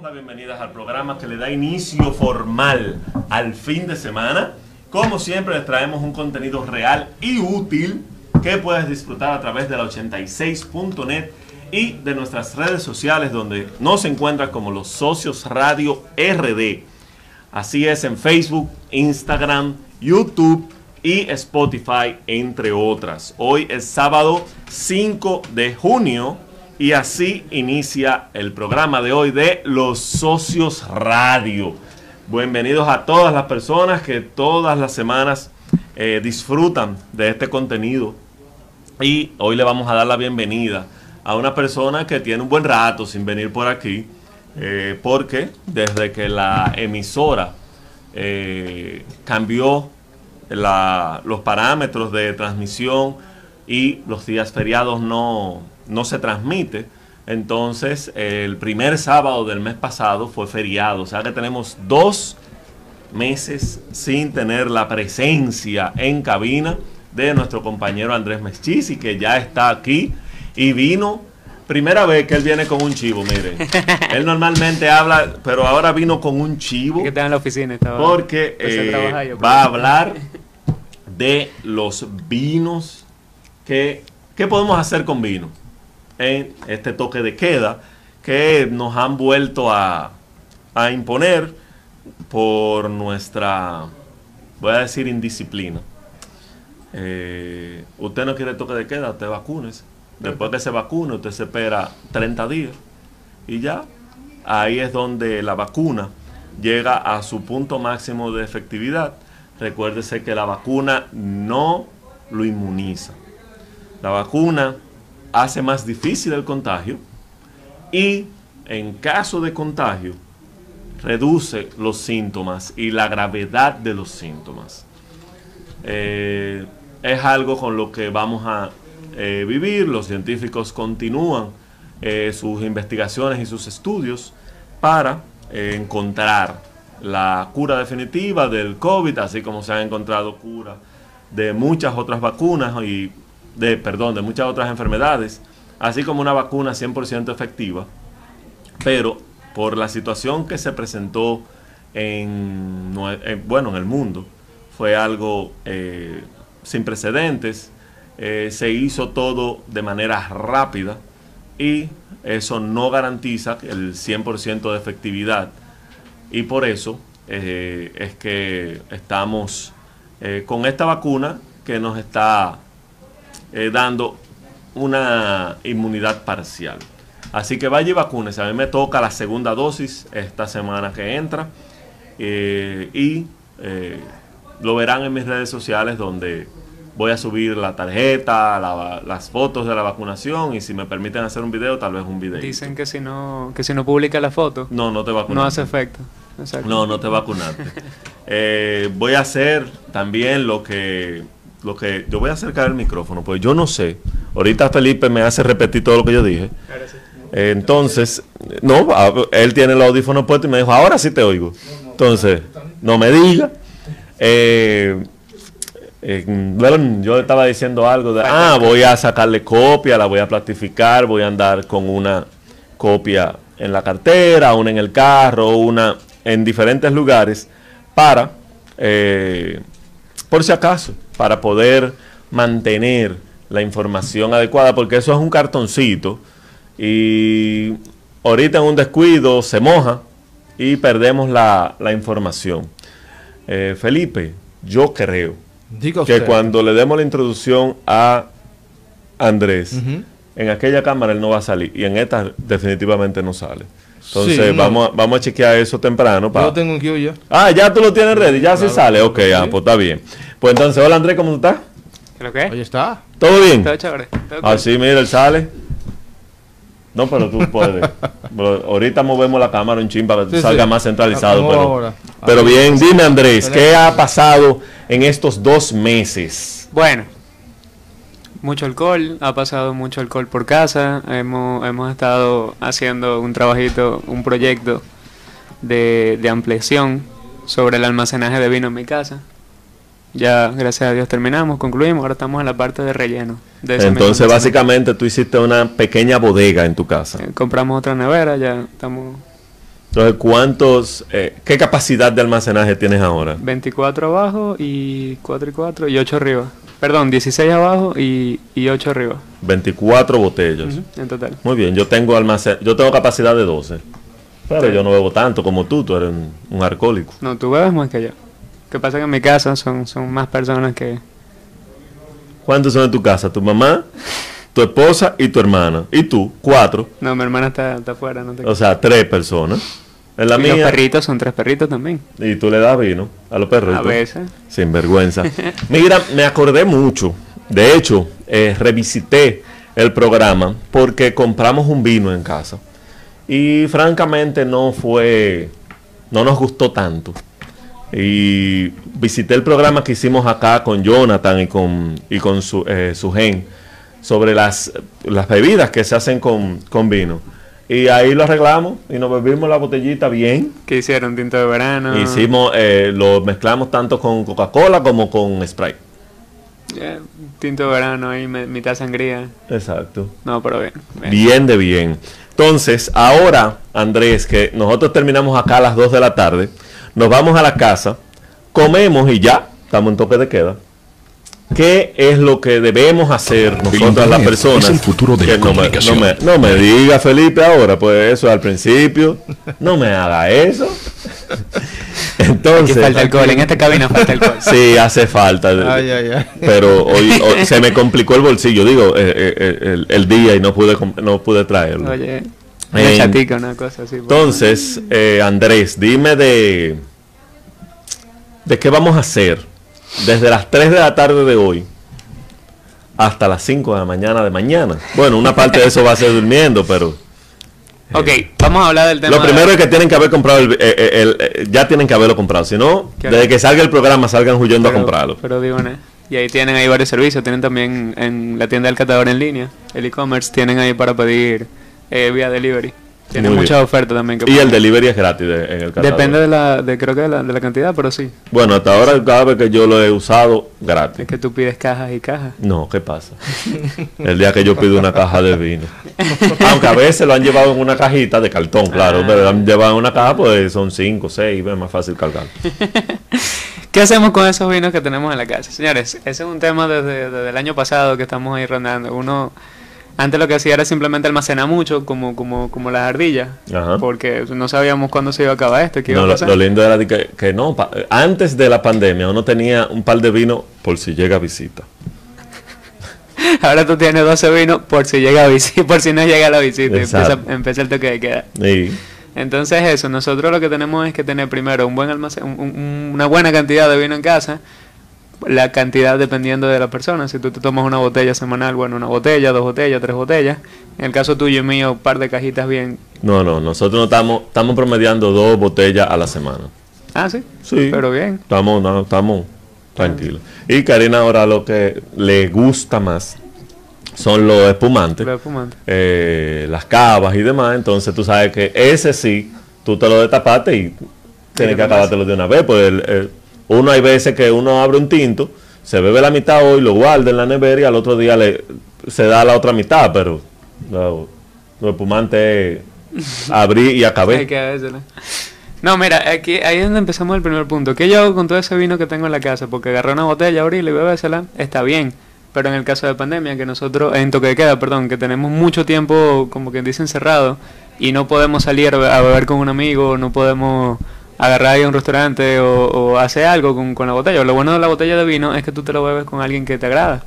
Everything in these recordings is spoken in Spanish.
damos bienvenidas al programa que le da inicio formal al fin de semana. Como siempre les traemos un contenido real y útil que puedes disfrutar a través de la 86.net y de nuestras redes sociales donde nos encuentras como los socios Radio RD. Así es en Facebook, Instagram, YouTube y Spotify, entre otras. Hoy es sábado 5 de junio y así inicia el programa de hoy de Los Socios Radio. Bienvenidos a todas las personas que todas las semanas eh, disfrutan de este contenido. Y hoy le vamos a dar la bienvenida a una persona que tiene un buen rato sin venir por aquí, eh, porque desde que la emisora eh, cambió los parámetros de transmisión y los días feriados no, no se transmite. Entonces, el primer sábado del mes pasado fue feriado. O sea que tenemos dos meses sin tener la presencia en cabina de nuestro compañero Andrés Meschisi, que ya está aquí y vino. Primera vez que él viene con un chivo, mire. él normalmente habla, pero ahora vino con un chivo. Que está en la oficina. porque eh, va a hablar de los vinos. Que, ¿Qué podemos hacer con vino? En este toque de queda que nos han vuelto a, imponer por nuestra, voy a decir, indisciplina. Eh, usted no quiere toque de queda, usted vacúnese. Después que se vacune, usted se espera 30 días y ya. Ahí es donde la vacuna llega a su punto máximo de efectividad. Recuérdese que la vacuna no lo inmuniza. La vacuna hace más difícil el contagio y en caso de contagio reduce los síntomas y la gravedad de los síntomas. Eh, es algo con lo que vamos a eh, vivir, los científicos continúan eh, sus investigaciones y sus estudios para encontrar la cura definitiva del COVID, así como se ha encontrado cura de muchas otras vacunas y de, perdón, de muchas otras enfermedades, así como una vacuna 100% efectiva, pero por la situación que se presentó en, bueno, en el mundo, fue algo eh, sin precedentes, eh, se hizo todo de manera rápida y eso no garantiza el 100% de efectividad. Y por eso eh, es que estamos con esta vacuna que nos está eh, dando una inmunidad parcial. Así que vaya y vacúnese. A mí me toca la segunda dosis esta semana que entra. Eh, y eh, lo verán en mis redes sociales donde voy a subir la tarjeta, las fotos de la vacunación y si me permiten hacer un video, tal vez un video. Dicen que si no que si no publica la foto, no, no te vacunas. No hace efecto. No, no te vacunaste. voy a hacer también lo que lo que yo voy a acercar el micrófono, pues yo no sé. Ahorita Felipe me hace repetir todo lo que yo dije. entonces, no, él tiene el audífono puesto y me dijo, ahora sí te oigo. Entonces, no me diga. Eh, bueno, yo estaba diciendo algo de, ah, voy a sacarle copia, la voy a plastificar, voy a andar con una copia en la cartera, una en el carro, una en diferentes lugares para, eh, por si acaso para poder mantener la información adecuada, porque eso es un cartoncito y ahorita en un descuido se moja y perdemos la, información. Eh, Felipe, yo creo que cuando le demos la introducción a Andrés, en aquella cámara él no va a salir y en esta definitivamente no sale. Entonces vamos, a, vamos a chequear eso temprano. Para... Yo tengo un ya. Ah, ya tú lo tienes ready, ya se sale. Ok, ah, pues está bien. Pues entonces, hola Andrés, ¿cómo estás? ¿Pero qué? Oye, está. ¿Todo bien? Todo chévere. Ah, sí, mira, él sale. No, pero tú puedes. ahorita movemos la cámara un chin para que salga más centralizado. Pero, pero bien, dime Andrés, ¿qué ha pasado en estos dos meses? Bueno, mucho alcohol, ha pasado mucho alcohol por casa, hemos, hemos estado haciendo un trabajito, un proyecto de, de ampliación sobre el almacenaje de vino en mi casa. Ya, gracias a Dios, terminamos, concluimos. Ahora estamos en la parte de relleno. Entonces, básicamente, tú hiciste una pequeña bodega en tu casa. Eh, compramos otra nevera, ya estamos Entonces, ¿cuántos, eh, qué capacidad de almacenaje tienes ahora? 24 abajo y 4 y 4 y 8 arriba. Perdón, 16 abajo y, y 8 arriba. 24 botellas. En total. Muy bien, yo tengo almacén, yo tengo capacidad de 12. Pero Sí. yo no bebo tanto como tú, tú eres un, un alcohólico. No, tú bebes más que yo. Que pasa que en mi casa son, son más personas que... ¿Cuántos son en tu casa? Tu mamá, tu esposa y tu hermana. Y tú, cuatro. No, mi hermana está, está afuera, no te... O sea, tres personas. En la y los mía. perritos son tres perritos también. Y tú le das vino a los perros. A veces. Sin vergüenza. Mira, me acordé mucho. De hecho, eh, revisité el programa porque compramos un vino en casa. Y francamente no fue, no nos gustó tanto. Y visité el programa que hicimos acá con Jonathan y con, y con su, eh, su gen sobre las, las bebidas que se hacen con, con vino. Y ahí lo arreglamos y nos bebimos la botellita bien. ¿Qué hicieron? Tinto de verano. Hicimos, eh, lo mezclamos tanto con Coca-Cola como con Sprite. Tinto de verano ahí, mitad sangría. Exacto. No, pero bien. bien. Bien de bien. Entonces, ahora, Andrés, que nosotros terminamos acá a las 2 de la tarde, nos vamos a la casa, comemos y ya, estamos en toque de queda. ¿Qué es lo que debemos hacer nosotros las personas? es el futuro de la no me, no, comunicación. me, no me diga, Felipe, ahora, pues eso al principio. No me haga eso. Aquí Entonces, falta alcohol. En esta cabina falta alcohol. sí, hace falta. Ay, ay, ay. Pero hoy, hoy se me complicó el bolsillo, digo, eh, eh, eh, el, el día y no pude no pude traerlo. Oye, una chatica, una cosa así. pues. Entonces, eh, Andrés, dime de de qué vamos a hacer desde las 3 de la tarde de hoy hasta las 5 de la mañana de mañana. Bueno, una parte de eso va a ser durmiendo, pero Ok, vamos a hablar del tema. lo primero es que tienen que haber comprado el, eh, eh, el- eh, ya tienen que haberlo comprado, si no, ¿Qué? desde que salga el programa salgan huyendo a comprarlo. Pero digo, ¿no? Y ahí tienen ahí varios servicios. Tienen también en la tienda del catador en línea, el e-commerce, tienen ahí para pedir eh, vía delivery. Tienen Muy muchas bien. ofertas también. Que Y el delivery es gratis de- en el catador. Depende de la, de, creo que de la, de la cantidad, pero sí. Bueno, hasta ahora cada vez que yo lo he usado, gratis. Es que tú pides cajas y cajas. No, ¿qué pasa? El día que yo pido una caja de vino. Aunque a veces lo han llevado en una cajita de cartón, claro. Ah. Pero lo han llevado en una caja, pues son cinco, seis, es más fácil cargar. ¿Qué hacemos con esos vinos que tenemos en la casa? Señores, ese es un tema desde, desde el año pasado que estamos ahí rondando. Uno, antes lo que hacía era simplemente almacenar mucho, como, como, como las ardillas, Ajá. porque no sabíamos cuándo se iba a acabar esto, qué iba No, a lo, pasar. lo lindo era que, que no, pa- antes de la pandemia uno tenía un par de vino por si llega visita. Ahora tú tienes 12 vinos por si llega visita, por si no llega la visita, empieza, empieza el toque de queda. Entonces eso, nosotros lo que tenemos es que tener primero un buen almacén, un- un- una buena cantidad de vino en casa, la cantidad dependiendo de la persona. Si tú te tomas una botella semanal, bueno, una botella, dos botellas, tres botellas. En el caso tuyo y mío, un par de cajitas bien. no, no, nosotros no estamos, estamos promediando dos botellas a la semana. Ah, sí. Sí. Pero bien. Estamos, no, estamos tranquilos. Y Karina ahora lo que le gusta más son los espumantes. Lo espumante. eh, las cavas y demás. Entonces tú sabes que ese sí, tú te lo destapaste y tienes que acabártelo de una vez. Pues el- el- uno hay veces que uno abre un tinto, se bebe la mitad hoy, lo guarda en la nevera y al otro día le, se da la otra mitad. Pero lo, espumante es abrir y acabé. No, mira, aquí, ahí es donde empezamos el primer punto. ¿Qué yo hago con todo ese vino que tengo en la casa? Porque agarré una botella, abrirla y bebésela, está bien. Pero en el caso de pandemia, que nosotros, en toque de queda, perdón, que tenemos mucho tiempo, como que dicen, encerrado, y no podemos salir a beber con un amigo, no podemos agarrar ahí a un restaurante o, o hacer algo con, con la botella. Lo bueno de la botella de vino es que tú te lo bebes con alguien que te agrada.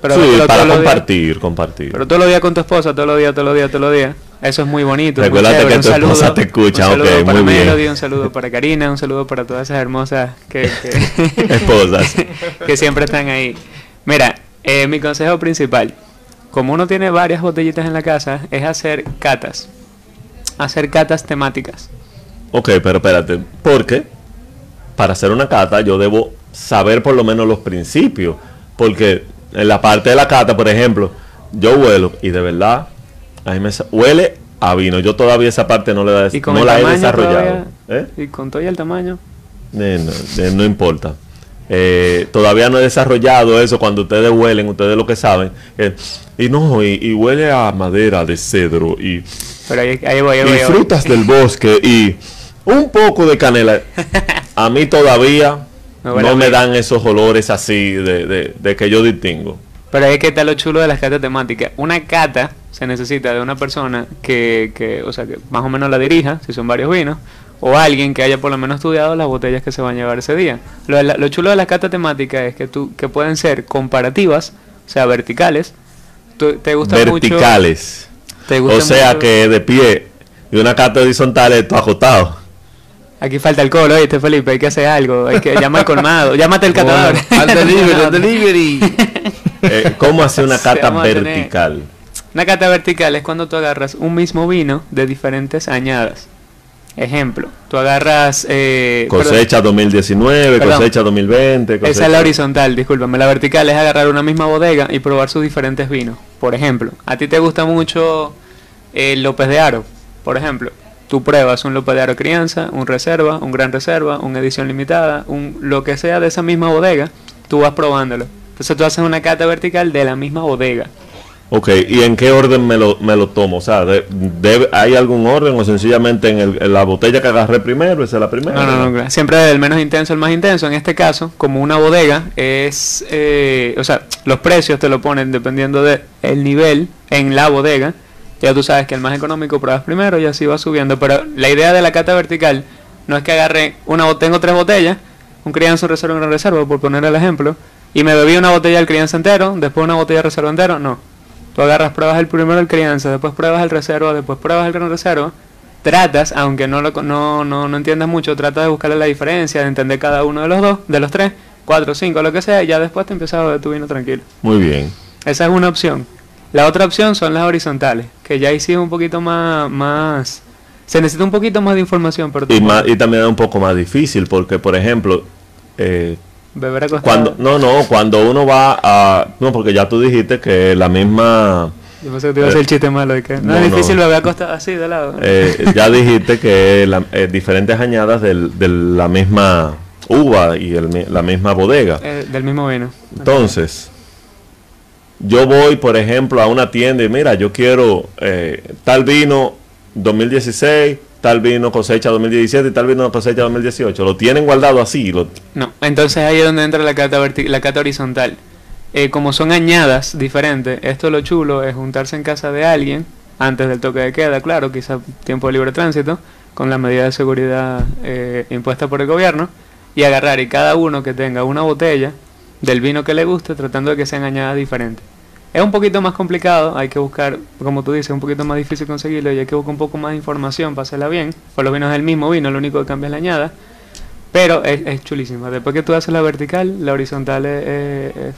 Pero Sí, para días. compartir, compartir. Pero todos los días con tu esposa, todos los días, todos los días, todos los días. Eso es muy bonito. chévere. que Un tu esposa te escucha, Un saludo ok, para muy bien. Melody, un saludo para Karina, un saludo para todas esas hermosas que, que, Esposas. que siempre están ahí. Mira, eh, mi consejo principal, como uno tiene varias botellitas en la casa, es hacer catas. Hacer catas temáticas. Ok, pero espérate, porque para hacer una cata yo debo saber por lo menos los principios, porque en la parte de la cata, por ejemplo, yo huelo y de verdad a mí me huele a vino. Yo todavía esa parte no, le da- Y no la he desarrollado. todavía- ¿Eh? Y con todo y el tamaño. Eh, no, eh, no importa. eh, todavía no he desarrollado eso cuando ustedes huelen, ustedes lo que saben. eh, y no, y, y huele a madera de cedro y, Pero ahí, ahí voy, ahí y voy, ahí frutas del bosque y un poco de canela. A mí todavía no me dan esos olores así de, de- de que yo distingo. Pero es que está lo chulo de las catas temáticas. Una cata se necesita de una persona que, que, o sea, que más o menos la dirija, si son varios vinos, o alguien que haya por lo menos estudiado las botellas que se van a llevar ese día. Lo, la- lo chulo de las catas temáticas es que, tú, que pueden ser comparativas, o sea, verticales. Tú- ¿Te gusta Verticales. O sea mucho- que de pie y una cata horizontal esto acotado. Aquí falta alcohol, oíste Felipe, hay que hacer algo, hay que llamar al colmado, llámate el catador. al delivery, al delivery. Eh, ¿Cómo hacer una cata vertical? Una cata vertical es cuando tú agarras un mismo vino de diferentes añadas. Ejemplo, tú agarras... Eh, Cosecha 2019, Perdón. cosecha 2020. perdón, esa cosecha- es la horizontal, discúlpame. La vertical es agarrar una misma bodega y probar sus diferentes vinos. Por ejemplo, a ti te gusta mucho el López de Aro. Por ejemplo, tú pruebas un López de Aro crianza, un reserva, un gran reserva, una edición limitada, un lo que sea de esa misma bodega, tú vas probándolo. Entonces tú haces una cata vertical de la misma bodega. Ok, ¿y en qué orden me lo, me lo tomo? O sea, de- ¿hay algún orden o sencillamente en, el- en la botella que agarré primero, esa es la primera? No, no, no, siempre del menos intenso al más intenso. En este caso, como una bodega es, eh, o sea, los precios te lo ponen dependiendo del el nivel en la bodega. Ya tú sabes que el más económico pruebas primero y así va subiendo. Pero la idea de la cata vertical no es que agarre una, bo- tengo tres botellas, un crianza, un reserva, una reserva, por poner el ejemplo, y me bebí una botella del crianza entero, después una botella de reserva entero. No. Tú agarras, pruebas el primero el crianza, después pruebas el reserva, después pruebas el gran reserva tratas, aunque no, lo, no, no, no entiendas mucho, tratas de buscarle la diferencia, de entender cada uno de los dos, de los tres, cuatro, cinco, lo que sea, y ya después te empiezas a beber tu vino tranquilo. Muy bien. Esa es una opción. La otra opción son las horizontales, que ya ahí sí es un poquito más, más... Se necesita un poquito más de información, pero Y, más, y también es un poco más difícil porque, por ejemplo, eh, beber cuando no, no, cuando uno va a... No, porque ya tú dijiste que la misma... Yo pensé que te iba a hacer el chiste malo de que no, No, es no. difícil beber acostado así de lado. eh, ya dijiste que la- eh, diferentes añadas del- de la misma uva y el la misma bodega. Eh, del mismo vino. Entonces, yo voy, por ejemplo, a una tienda y mira, yo quiero eh, tal vino 2016, tal vino cosecha 2017 y tal vino cosecha 2018. Lo tienen guardado así. Lo, No, entonces ahí es donde entra la cata, la horizontal. Eh, como son añadas diferentes, esto lo chulo es juntarse en casa de alguien antes del toque de queda, claro, quizá tiempo de libre tránsito, con la medida de seguridad eh, impuesta por el gobierno, y agarrar y cada uno que tenga una botella del vino que le guste, tratando de que sean añadas diferentes. Es un poquito más complicado, hay que buscar, como tú dices, un poquito más difícil conseguirlo y hay que buscar un poco más de información para hacerla bien. Por los vinos del mismo vino, lo único que cambia es la añada. Pero es, es chulísima. Después que tú haces la vertical, la horizontal es, es- es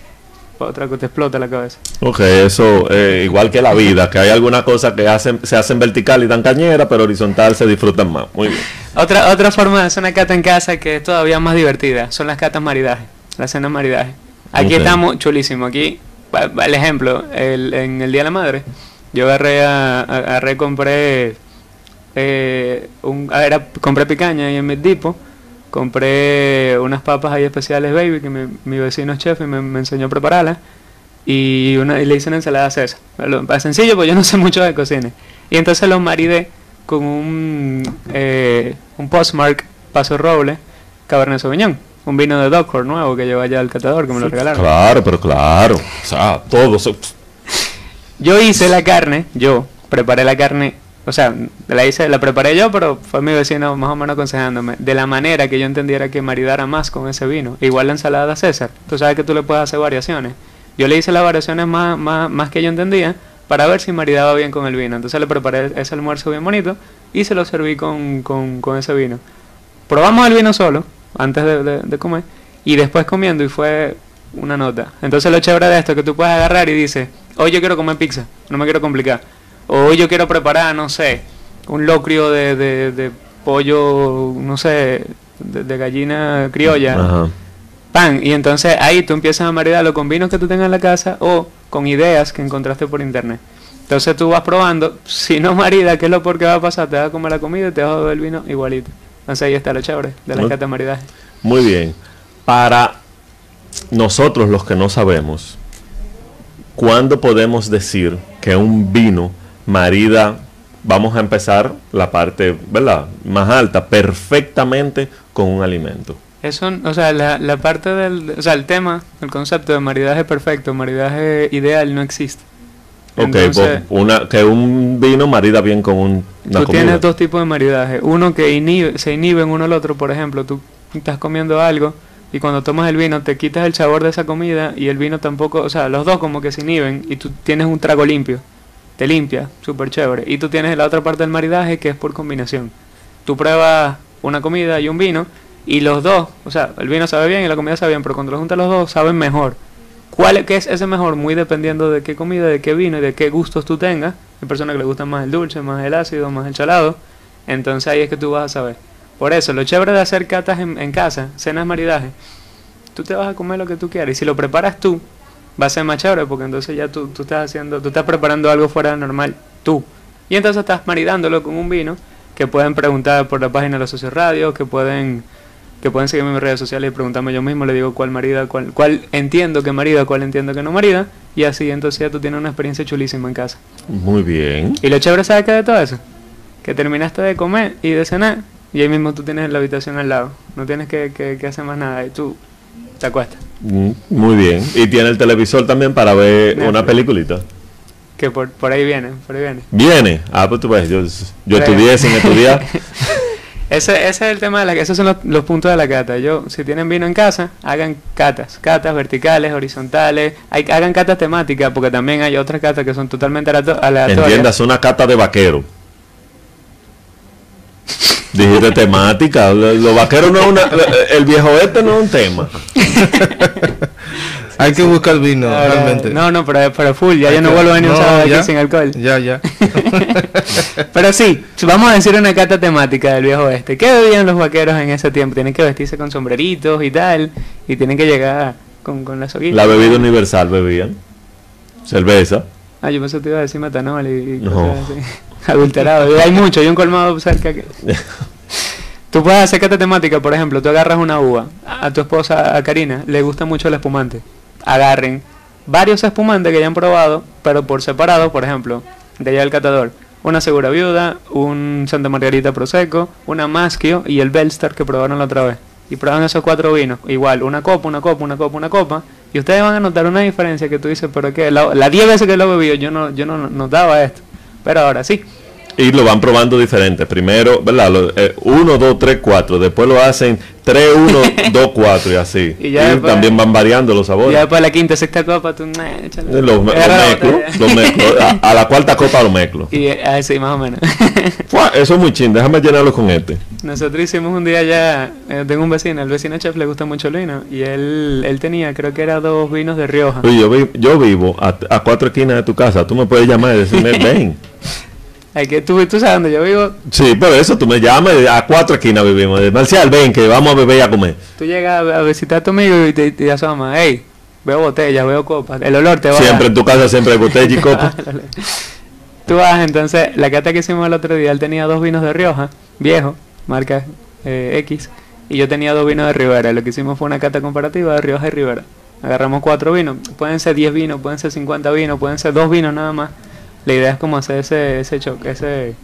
otra que te explota la cabeza. ok, eso eh, igual que la vida, que hay algunas cosas que hacen, se hacen vertical y dan cañera, pero horizontal se disfrutan más. Muy bien. Otra, otra forma de hacer una cata en casa que es todavía más divertida son las catas maridaje, las cenas maridaje. Aquí estamos chulísimo. Aquí, el ejemplo, en el Día de la Madre, yo agarré, a, compré, eh, un, ah, era, compré picaña ahí en mi tipo, compré unas papas ahí especiales baby que mi, vecino chef y me, enseñó a prepararlas y, una, y le hice una ensalada. Lo- Es sencillo, pues yo no sé mucho de cocina. Y entonces los maridé con un, eh, un postmark Paso Roble Cabernet Sauvignon. Un vino de Dockhorn nuevo que lleva allá al catador, que me lo regalaron. Claro, pero claro. O sea, todo. Yo hice la carne, yo preparé la carne, o sea, la hice, la preparé yo, pero fue mi vecino más o menos aconsejándome de la manera que yo entendiera que maridara más con ese vino. Igual la ensalada César, tú sabes que tú le puedes hacer variaciones. Yo le hice las variaciones más, más, más que yo entendía para ver si maridaba bien con el vino. Entonces le preparé ese almuerzo bien bonito y se lo serví con, con, con ese vino. Probamos el vino solo antes de, de- de comer y después comiendo y fue una nota. Entonces lo chévere de esto es que tú puedes agarrar y dices, hoy yo quiero comer pizza, no me quiero complicar. O hoy yo quiero preparar, no sé, un locrio de, de, de pollo, no sé, de, gallina criolla, Ajá. pan. Y entonces ahí tú empiezas a maridarlo con vinos que tú tengas en la casa o con ideas que encontraste por internet. Entonces tú vas probando, si no marida, ¿qué es lo peor que va a pasar? Te vas a comer la comida y te vas a beber el vino igualito. Entonces ahí está lo chévere de la Ok. cata de maridaje. Muy bien. Para nosotros los que no sabemos, ¿cuándo podemos decir que un vino marida, vamos a empezar la parte, ¿verdad? Más alta, perfectamente con un alimento? Eso, o sea, la, la parte del, o sea, el tema, el concepto de maridaje perfecto, maridaje ideal no existe. Ok, Entonces, pues, una, que un vino marida bien con un, una tú comida. tienes dos tipos de maridaje. Uno que inhibe, se inhiben uno al otro, por ejemplo, tú estás comiendo algo y cuando tomas el vino te quitas el sabor de esa comida y el vino tampoco, o sea, los dos como que se inhiben y tú tienes un trago limpio. Te limpia, súper chévere. Y tú tienes la otra parte del maridaje que es por combinación. Tú pruebas una comida y un vino y los dos, o sea, el vino sabe bien y la comida sabe bien, pero cuando los juntas los dos saben mejor. ¿Cuál qué es ese mejor? Muy dependiendo de qué comida, de qué vino y de qué gustos tú tengas. Hay personas que les gustan más el dulce, más el ácido, más el salado. Entonces ahí es que tú vas a saber. Por eso, lo chévere de hacer catas en, en casa, cenas maridaje, tú te vas a comer lo que tú quieras. Y si lo preparas tú, va a ser más chévere porque entonces ya tú, tú estás haciendo, tú estás preparando algo fuera de normal, tú. Y entonces estás maridándolo con un vino que pueden preguntar por la página de los socios radio, que pueden que pueden seguirme en mis redes sociales y preguntarme yo mismo, le digo cuál marida, cuál, cuál entiendo que marida, cuál entiendo que no marida, y así entonces ya tú tienes una experiencia chulísima en casa. Muy bien. Y lo chévere, ¿sabes qué de todo eso? Que terminaste de comer y de cenar, y ahí mismo tú tienes la habitación al lado. No tienes que, que- que hacer más nada, y tú te acuestas. Mm, Muy bien. Y tiene el televisor también para ver Netflix. una peliculita. Que por, por ahí viene, por ahí viene. Viene. Ah, pues tú ves, yo, yo estudié sin estudiar. Ese, ese es el tema de la esos son los, los puntos de la cata. Yo, si tienen vino en casa, hagan catas, catas verticales, horizontales, hay, hagan catas temáticas, porque también hay otras catas que son totalmente aleato- aleatorias. Entiendas, una cata de vaquero. Dijiste temática. Lo- Los vaqueros no es una. El viejo este no es un tema. Hay que buscar vino, Ah, realmente. No, no, pero, pero full, ya Hay yo no que- vuelvo a venir un no, aquí ya. sin alcohol. Ya, ya. Pero sí, vamos a decir una cata temática del viejo oeste. ¿Qué bebían los vaqueros en ese tiempo? Tienen que vestirse con sombreritos y tal, y tienen que llegar con, con la soguita. La bebida universal bebían. Cerveza. Ah, yo pensé que te iba a decir metanol y, y No. cosas así. Adulterado. Y hay mucho, hay un colmado cerca que... Tú puedes hacer cata temática, por ejemplo, tú agarras una uva, a tu esposa, a Karina, le gusta mucho el espumante. Agarren varios espumantes que hayan probado, pero por separado, por ejemplo, de allá del catador. Una Segura Viuda, un Santa Margarita Prosecco, una Maschio y el Belstar que probaron la otra vez. Y prueban esos cuatro vinos. Igual, una copa, una copa, una copa, una copa. Y ustedes van a notar una diferencia que tú dices, pero que la, la 10 veces que lo he bebido yo no, yo no notaba esto. Pero ahora sí. Y lo van probando diferente. Primero, ¿verdad? 1, 2, 3, 4. Después lo hacen 3, 1, 2, 4 y así. Y Y, ya después- también van variando los sabores. ya después de la quinta, sexta copa, tú... nah, échale. Eh, Los, los mezclo, los. A, a la cuarta copa lo mezclo. Y eh, así, más o menos. Fua, Eso es muy chin, déjame llenarlo con este. Nosotros hicimos un día ya, eh, tengo un vecino, el vecino chef le gusta mucho el vino, y él, él tenía, creo que era dos vinos de Rioja. Oye, yo, vi- yo vivo a, a cuatro esquinas de tu casa. Tú me puedes llamar y decirme, ven. Hay que, tú, tú sabes dónde yo vivo, Sí, por eso tú me llamas. A cuatro esquinas vivimos. De Marcial, ven, que vamos a beber y a comer. tú llegas a, visitar a tu amigo y te, te asomas, hey, veo botellas, veo copas, el olor te va Siempre en tu casa siempre hay botella y copa. Tú vas, entonces, la cata que hicimos el otro día, él tenía dos vinos de Rioja, viejo, marca eh, X, y yo tenía dos vinos de Rivera. Lo que hicimos fue una cata comparativa de Rioja y Rivera. Agarramos cuatro vinos, pueden ser 10 vinos, pueden ser 50 vinos, pueden ser dos vinos nada más. La idea es como hacer ese, ese choque, ese,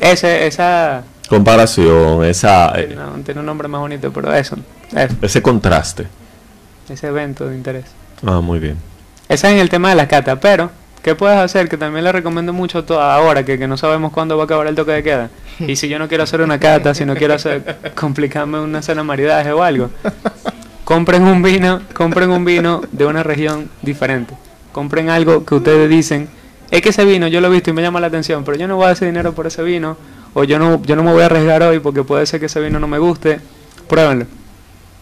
ese, esa, Comparación, esa, eh, no, tiene un nombre más bonito, pero eso, eso, ese contraste. ese evento de interés. Ah, muy bien. Ese es en el tema de la cata, pero ¿qué puedes hacer? Que también le recomiendo mucho to- ahora, que, que no sabemos cuándo va a acabar el toque de queda. Y si yo no quiero hacer una cata, si no quiero hacer complicarme una cena maridaje o algo, compren un vino, compren un vino de una región diferente. Compren algo que ustedes dicen, es que ese vino yo lo he visto y me llama la atención, pero yo no voy a hacer dinero por ese vino, o yo no, yo no me voy a arriesgar hoy porque puede ser que ese vino no me guste. Pruébenlo.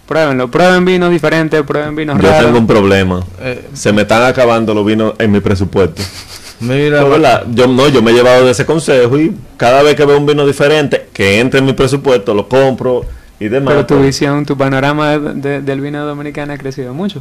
Pruébenlo. Prueben vinos diferentes, prueben vinos Yo raros. tengo un problema. Eh, Se me están acabando los vinos en mi presupuesto. mira, No, ¿verdad? Yo no, yo me he llevado de ese consejo y cada vez que veo un vino diferente que entre en mi presupuesto lo compro y demás. Pero tu visión, tu panorama de- de- del vino dominicano ha crecido mucho.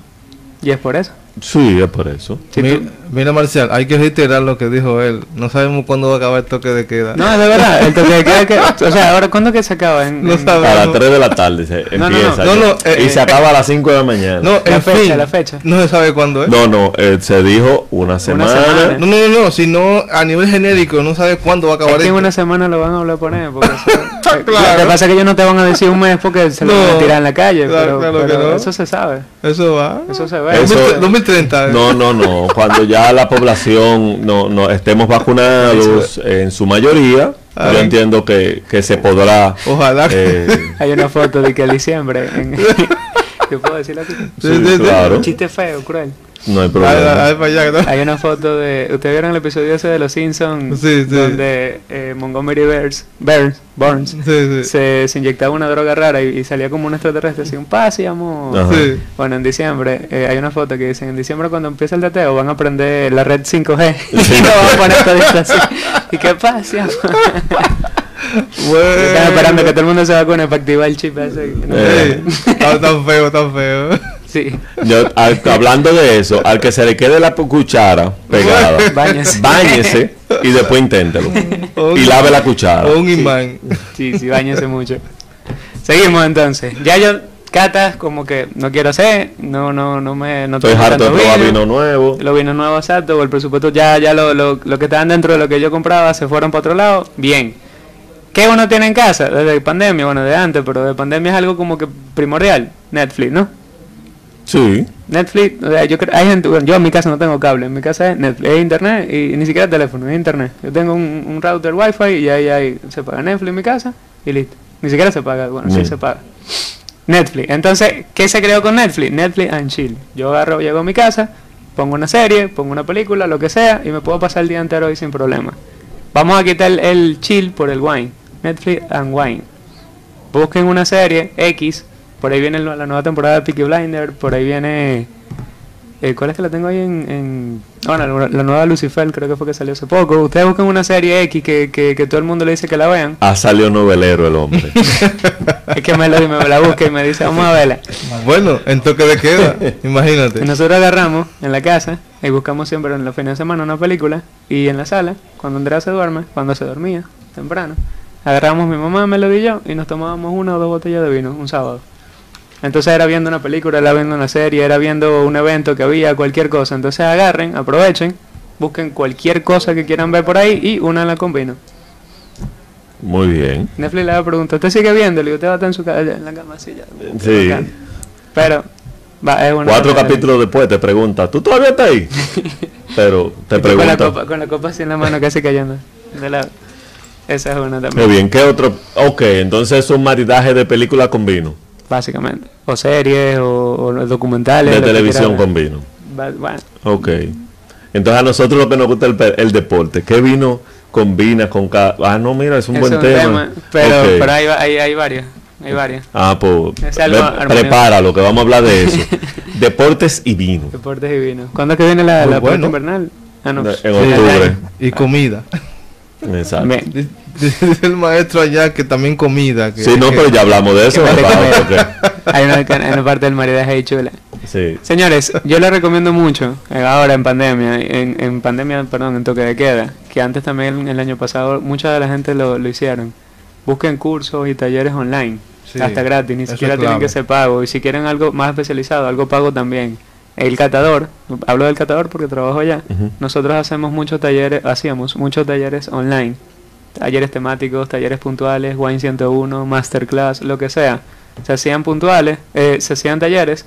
Y es por eso. Sí, es por eso. Mi- Mira, Marcial, hay que reiterar lo que dijo él. No sabemos cuándo va a acabar el toque de queda. No, de verdad, el toque de queda que... O sea, ahora, ¿cuándo que se acaba? En, No en- sabe. A las no. 3 de la tarde se No, no, no. empieza. No, no, eh, y eh, se acaba a las 5 de la mañana. No, La en fecha, fin, la fecha. No se sabe cuándo es. No, no, eh, se dijo una semana. semana. No, no, no, no, sino a nivel genérico, no sabe cuándo va a acabar Es que en una semana lo van a volver a poner. Porque eso- eh, Claro. Lo que pasa es que ellos no te van a decir un mes porque se lo van a tirar en la calle. Claro, pero claro que pero no. eso se sabe. Eso va. Eso se ve. Eso- 2000 2030. eh. No, no, no. Cuando ya la población no, no estemos vacunados en su mayoría, Ay. yo entiendo que, que se podrá. Ojalá. eh, Hay una foto de que en diciembre. En... ¿Yo puedo decirlo así? sí, sí, sí. claro, Un chiste feo, cruel. No hay A ver, a problema. ¿no? Hay una foto de. ¿Ustedes vieron el episodio ese de Los Simpsons? Sí, sí. Donde eh, Montgomery Burns, Burns, Burns Sí, sí. se, se inyectaba una droga rara y, y salía como un extraterrestre, así un pase, amor. Bueno, en diciembre eh, hay una foto que dice: En diciembre, cuando empieza el teteo, van a prender la red 5G y lo van a poner todito así. ¿Y qué pasa? Bueno. Están esperando que todo el mundo se vacune para activar el chip ese. ¿no? Está tan feo, tan feo. Sí. Yo, al- hablando de eso, al que se le quede la cuchara pegada, Báñese. báñese y después inténtelo. Y lave la cuchara. Un imán. Sí, sí, bañese mucho. Seguimos entonces. Ya yo, catas, como que no quiero hacer, no, no, no me. No Estoy harto de probar vino nuevo. Los vinos nuevos, exacto, o el presupuesto ya, ya lo, lo, lo que estaban dentro de lo que yo compraba se fueron para otro lado, bien. ¿Qué uno tiene en casa? Desde pandemia, bueno, de antes, pero de pandemia es algo como que primordial. Netflix, ¿no? Sí. Netflix, o sea, yo hay gente, bueno, yo en mi casa no tengo cable, en mi casa es Netflix, es internet y, ni siquiera teléfono, es internet. Yo tengo un, un router wifi y ahí, ahí se paga Netflix en mi casa y listo. Ni siquiera se paga, bueno, sí Bien. se paga. Netflix. Entonces, ¿qué se creó con Netflix? Netflix and chill. Yo agarro, llego a mi casa, pongo una serie, pongo una película, lo que sea, y me puedo pasar el día entero ahí sin problema. Vamos a quitar el, el chill por el wine. Netflix and wine. Busquen una serie X, por ahí viene la nueva temporada de Peaky Blinder, por ahí viene... eh, ¿Cuál es que la tengo ahí en...? en bueno, la, la nueva Lucifer creo que fue que salió hace poco. Ustedes buscan una serie X que, que, que todo el mundo le dice que la vean. Ha salido novelero el hombre. Es que Melody me la busca y me dice, vamos a verla. Bueno, en toque de queda. Imagínate. Nosotros agarramos en la casa y buscamos siempre en los fines de semana una película y en la sala, cuando Andrea se duerme, cuando se dormía, temprano, agarramos mi mamá, Melody y yo y nos tomábamos una o dos botellas de vino un sábado. Entonces era viendo una película, era viendo una serie, era viendo un evento que había, cualquier cosa. Entonces agarren, aprovechen, busquen cualquier cosa que quieran ver por ahí y una la combino. Muy bien. Netflix le pregunta, ¿usted sigue viendo? Le digo, usted va a estar en su casa, en la cama así ya. Sí. bacán. Pero, va, es una Cuatro capítulos después te pregunta, ¿tú todavía estás ahí? Pero te tú Con la, pregunta. copa, con la copa así en la mano casi cayendo. De lado. Esa es una Muy también. bien, ¿qué otro? Ok, entonces es un maridaje de película con vino. Básicamente. O series, o, o documentales. De televisión con vino. Bueno, Ok. Entonces a nosotros lo que nos gusta es el, pe- el deporte. ¿Qué vino combina con cada...? Ah, no, mira, es un es buen un tema. tema. Pero, pero hay, hay, hay varias. Hay varias. Ah, pues prepáralo, que vamos a hablar de eso. Deportes y vino. Deportes y vino. ¿Cuándo es que viene la, la bueno. invernal? Ah, no. En Sí. octubre. Y comida. Exacto. Bien. Dice el maestro allá que también comida. Que, Sí, no, que- pero ya hablamos de eso. Vale Hay una, hay una parte del maridaje ahí chula. Sí. Señores, yo les recomiendo mucho, eh, ahora en pandemia, en, en pandemia, perdón, en toque de queda, que antes también el año pasado mucha de la gente lo, lo hicieron. Busquen cursos y talleres online, Sí, hasta gratis, ni siquiera tienen que ser pago. Y si quieren algo más especializado, algo pago también. El catador, hablo del catador porque trabajo allá. Nosotros hacemos muchos talleres, hacíamos muchos talleres online. Talleres temáticos, talleres puntuales, Wine 101, Masterclass, lo que sea. Se hacían puntuales, eh, se hacían talleres.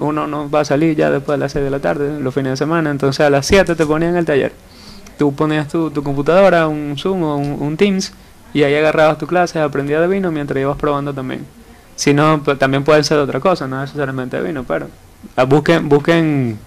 Uno no va a salir ya después de las 6 de la tarde, los fines de semana. Entonces a las 7 te ponían el taller. Tú ponías tu, tu computadora, un Zoom o un, Teams, y ahí agarrabas tu clase, aprendías de vino mientras ibas probando también. Si no, pues, también pueden ser otra cosa, no necesariamente de vino, pero ah, busquen, busquen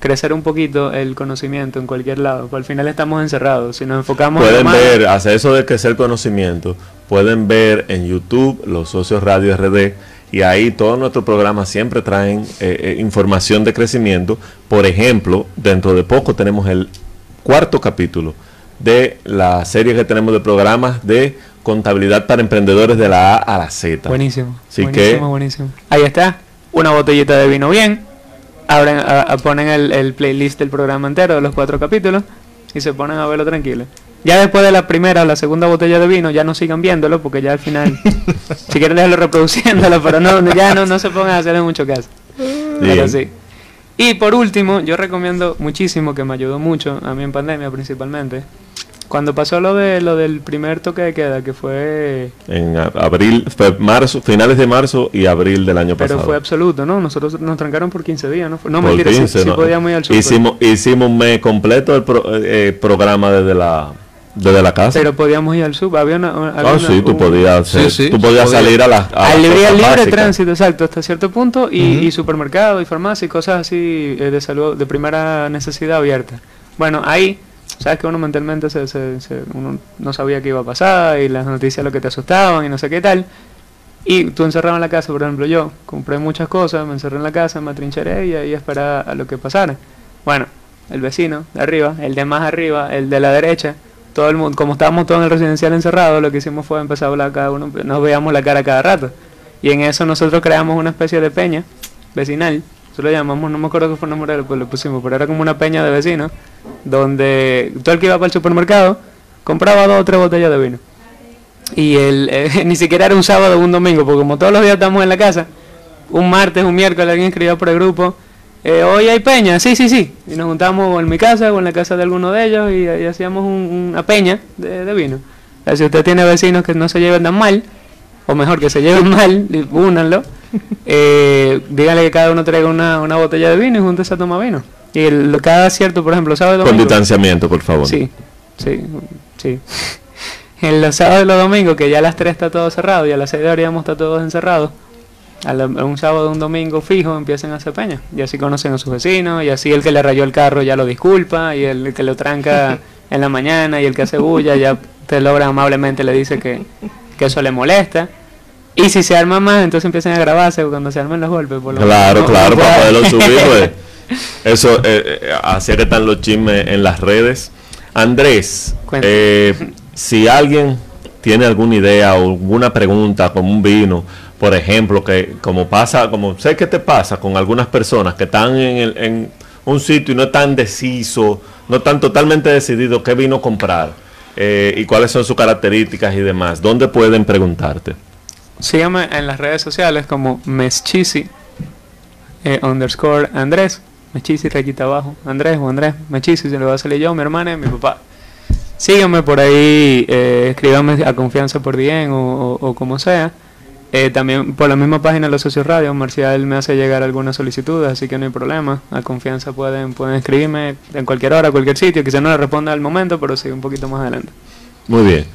crecer un poquito el conocimiento en cualquier lado. Porque al final estamos encerrados. Si nos enfocamos en lo Pueden malo- ver, hacia eso de crecer conocimiento, pueden ver en YouTube los socios Radio RD y ahí todos nuestros programas siempre traen eh, eh, información de crecimiento. Por ejemplo, dentro de poco tenemos el cuarto capítulo de la serie que tenemos de programas de contabilidad para emprendedores de la A a la Z. Buenísimo. Así buenísimo, que- buenísimo. Ahí está. Una botellita de vino bien. Abren, a- a- ponen el, el playlist del programa entero de los cuatro capítulos y se ponen a verlo tranquilo. Ya después de la primera o la segunda botella de vino, ya no sigan viéndolo porque ya al final, si quieren dejarlo reproduciéndolo, pero no, ya no, no se pongan a hacerle mucho caso. Pero Bien. sí. Y por último, yo recomiendo muchísimo, que me ayudó mucho, a mí en pandemia principalmente, cuando pasó lo de lo del primer toque de queda, que fue En abril, fue marzo, finales de marzo y abril del año Pero pasado. fue absoluto, ¿no? Nosotros nos trancaron por 15 días, ¿no? Fue- No, Por mentira, sí- 15, sí, ¿no? podíamos ir al súper. Hicimos, hicimos un mes completo el pro- eh, programa desde la, desde la casa. Pero podíamos ir al súper, había una... había ah, una- sí, tú un- podías, Sí, sí, tú podías podía. salir a las Al libre, cosas libre tránsito, exacto, hasta cierto punto, y, y supermercado y farmacia y cosas así eh, de salud, de primera necesidad abierta. Bueno, ahí, sabes que uno mentalmente se, se- uno no sabía qué iba a pasar y las noticias lo que te asustaban y no sé qué tal. Y tú encerrado en la casa, por ejemplo, yo compré muchas cosas, me encerré en la casa, me atrincheré y ahí esperaba a lo que pasara. Bueno, el vecino de arriba, el de más arriba, el de la derecha, todo el mundo, como estábamos todos en el residencial encerrado, lo que hicimos fue empezar a hablar cada uno, nos veíamos la cara cada rato. Y en eso nosotros creamos una especie de peña vecinal, eso lo llamamos, no me acuerdo qué fue el nombre, pues lo pusimos, pero era como una peña de vecinos, donde todo el que iba para el supermercado compraba dos o tres botellas de vino. Y el, eh, ni siquiera era un sábado o un domingo, porque como todos los días estamos en la casa, un martes, un miércoles alguien escribía por el grupo, eh, hoy hay peña, sí, sí, sí. Y nos juntamos en mi casa o en la casa de alguno de ellos y, ahí hacíamos un- una peña de, vino. O si usted tiene vecinos que no se lleven tan mal, o mejor que se lleven mal, y únanlo, eh, díganle que cada uno traiga una, una botella de vino y júntese a tomar vino. Y el- cada cierto, por ejemplo, sábado y Con domingo. distanciamiento, por favor. Sí, sí, sí. En los sábados y los domingos, que ya a las 3 está todo cerrado y a las 6 deberíamos estar todos encerrados, a, la- a un sábado un domingo fijo empiezan a hacer peña. Y así conocen a sus vecinos, y así el que le rayó el carro ya lo disculpa, y el que lo tranca en la mañana y el que hace bulla ya te logra amablemente le dice que, que eso le molesta. Y si se arma más, entonces empiezan a grabarse cuando se arman los golpes. Por lo Claro, menos, no- claro, no para poderlo subir, pues. Eso, eh, eh, así que están los chismes en las redes. Andrés, eh, si alguien tiene alguna idea o alguna pregunta con un vino, por ejemplo, que como pasa, como sé que te pasa con algunas personas que están en, el- en un sitio y no están deciso, no están totalmente decididos qué vino comprar eh, y cuáles son sus características y demás, ¿dónde pueden preguntarte? Síganme en las redes sociales como Meschisi eh, underscore Andrés. Meschisi rayita abajo. Andrés o Andrés. Meschisi, se lo va a salir yo, mi hermana y mi papá. Síganme por ahí, eh, escríbanme a confianza por o, o- o como sea. Eh, también por la misma página de los socios radio, Marcial me hace llegar algunas solicitudes, así que no hay problema. A confianza pueden, pueden escribirme en cualquier hora, cualquier sitio. Quizá no le responda al momento, pero sí un poquito más adelante. Muy bien.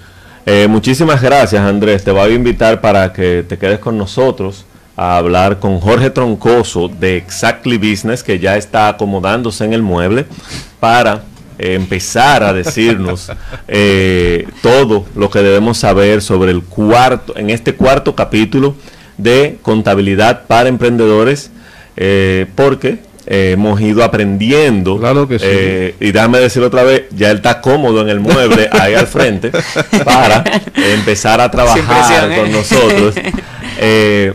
Eh, muchísimas gracias, Andrés. Te voy a invitar para que te quedes con nosotros a hablar con Jorge Troncoso de Exactly Business, que ya está acomodándose en el mueble para eh, empezar a decirnos eh, todo lo que debemos saber sobre el cuarto, en este cuarto capítulo de contabilidad para emprendedores, eh, porque eh, hemos ido aprendiendo. Claro que sí. eh, y déjame decirlo otra vez, ya él está cómodo en el mueble ahí al frente para empezar a trabajar ¿eh? con nosotros. Eh,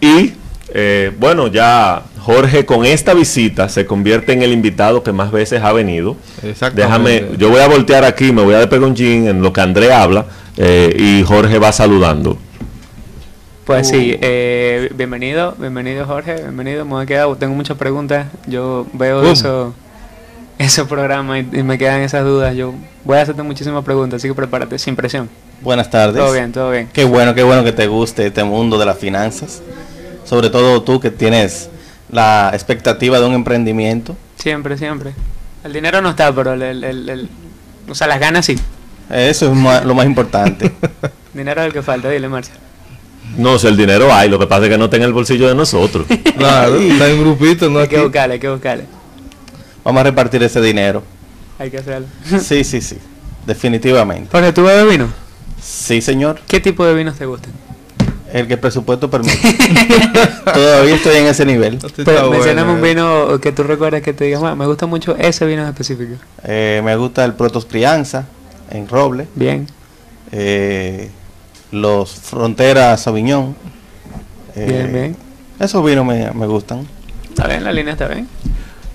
y eh, bueno, ya Jorge con esta visita se convierte en el invitado que más veces ha venido. Exactamente. Déjame, yo voy a voltear aquí, me voy a despegar un chin en lo que André habla eh, y Jorge va saludando. Pues sí, eh, bienvenido, bienvenido Jorge, bienvenido, me he quedado, tengo muchas preguntas, yo veo Boom. eso, esos programas y, y me quedan esas dudas, yo voy a hacerte muchísimas preguntas, así que prepárate, sin presión. Buenas tardes. Todo bien, todo bien. Qué bueno, qué bueno que te guste este mundo de las finanzas. Sobre todo tú que tienes la expectativa de un emprendimiento. Siempre, siempre. El dinero no está, pero el, el- el- el- o sea, las ganas sí. Eso es lo más importante. Dinero es el que falta, dile Marcia. No, si el dinero hay, lo que pasa es que no está en el bolsillo de nosotros. Claro, está en grupito, no Hay aquí. que buscarle, hay que buscarle. Vamos a repartir ese dinero. Hay que hacerlo. Sí, sí, sí. Definitivamente. Jorge, ¿tú bebes vino? Sí, señor. ¿Qué tipo de vinos te gustan? El que el presupuesto permite. Todavía estoy en ese nivel. Este Pues, está bueno, mencióname un eh. vino que tú recuerdas que te digas, "Bueno, me gusta mucho ese vino en específico. Eh, me gusta el Protos Crianza en Roble. Bien. eh, los Fronteras Sauvignon. eh, Bien, bien. Esos vinos me, me gustan. Está bien, la línea está bien.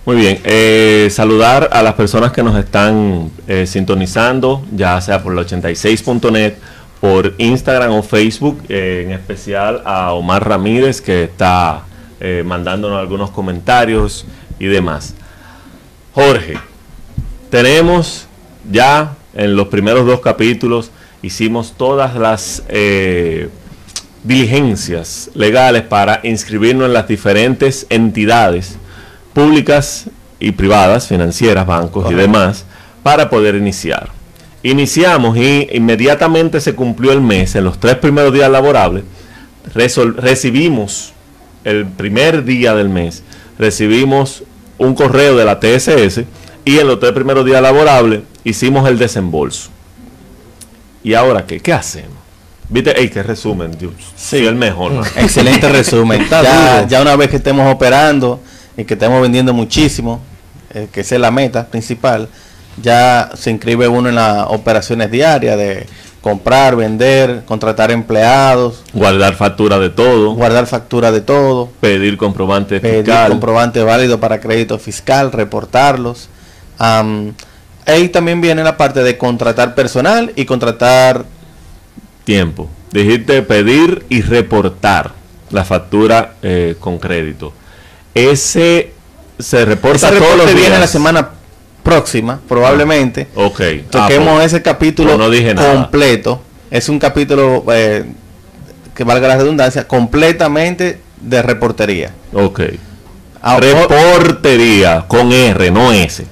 Muy bien, eh, saludar a las personas que nos están eh, sintonizando, ya sea por la 86.net, por Instagram o Facebook, eh, en especial a Omar Ramírez que está eh, mandándonos algunos comentarios y demás. Jorge, tenemos ya en los primeros dos capítulos, hicimos todas las eh, diligencias legales para inscribirnos en las diferentes entidades públicas y privadas, financieras, bancos y demás, para poder iniciar. Iniciamos y inmediatamente se cumplió el mes, en los tres primeros días laborables, recibimos el primer día del mes, recibimos un correo de la TSS y en los tres primeros días laborables hicimos el desembolso. ¿Y ahora qué? ¿Qué hacemos? ¿Viste? ¡Ey, qué resumen! Dios, sí, el mejor. man. Excelente resumen. Ya, ya una vez que estemos operando y que estemos vendiendo muchísimo, eh, que esa es la meta principal, ya se inscribe uno en las operaciones diarias de comprar, vender, contratar empleados, Guardar factura de todo, guardar factura de todo, pedir comprobante pedir fiscal. comprobante válido para crédito fiscal, reportarlos. Am, ahí también viene la parte de contratar personal y contratar tiempo. Dijiste pedir y reportar la factura eh, con crédito. Ese se reporta Ese todos los días. viene la semana próxima, probablemente. Ok. Toquemos Ah, pues, ese capítulo pues no dije nada. completo. Es un capítulo eh, que valga la redundancia, completamente de reportería. Ok. Ah, Reportería con R, no S.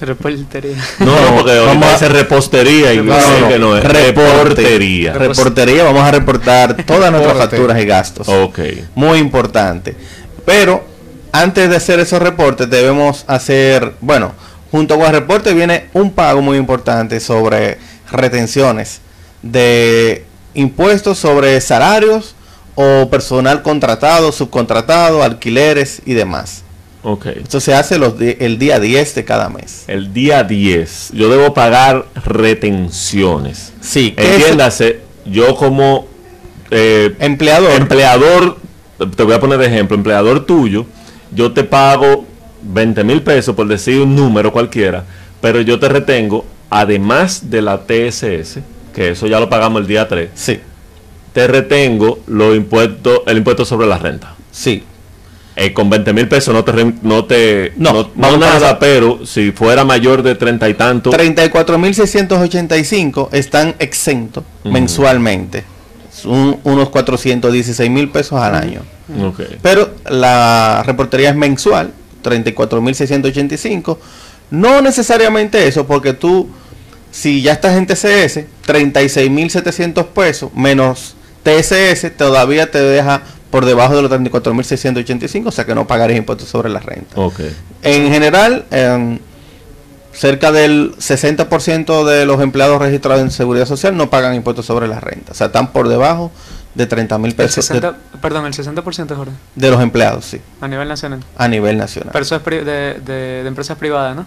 Reportería. No, no, porque Vamos a- dice repostería y No, que no es. reporte. Reportería. Reportería, vamos a reportar todas nuestras facturas y gastos. Ok. Muy importante. Pero antes de hacer esos reportes debemos hacer, bueno, junto con el reporte viene un pago muy importante sobre retenciones de impuestos sobre salarios o personal contratado, subcontratado, alquileres y demás. Ok. Esto se hace los el día 10 de cada mes. El día 10, yo debo pagar retenciones. Sí, es Entiéndase, yo como eh, empleador. empleador, te voy a poner de ejemplo, empleador tuyo, yo te pago 20 mil pesos por decir un número cualquiera, pero yo te retengo, además de la TSS, que eso ya lo pagamos el día 3, sí, te retengo los impuestos, el impuesto sobre la renta. sí. Eh, con 20 mil pesos no te, no te, No, no, vamos nada, pero si fuera mayor de 30 y tanto, 34.685 están exentos mensualmente. Son unos 416 mil pesos al año. Pero la reportería es mensual, 34.685. No necesariamente eso, porque tú, si ya estás en TCS, 36.700 pesos menos TSS todavía te deja por debajo de los 34.685, o sea que no pagarás impuestos sobre la renta. En general, em, cerca del 60% de los empleados registrados en Seguridad Social no pagan impuestos sobre la renta. O sea, están por debajo de 30 mil El pesos de, 60, perdón, el 60% Jorge, de los empleados, sí, a nivel nacional. a nivel nacional. Pero eso es pri- de, de, de empresas privadas, ¿no?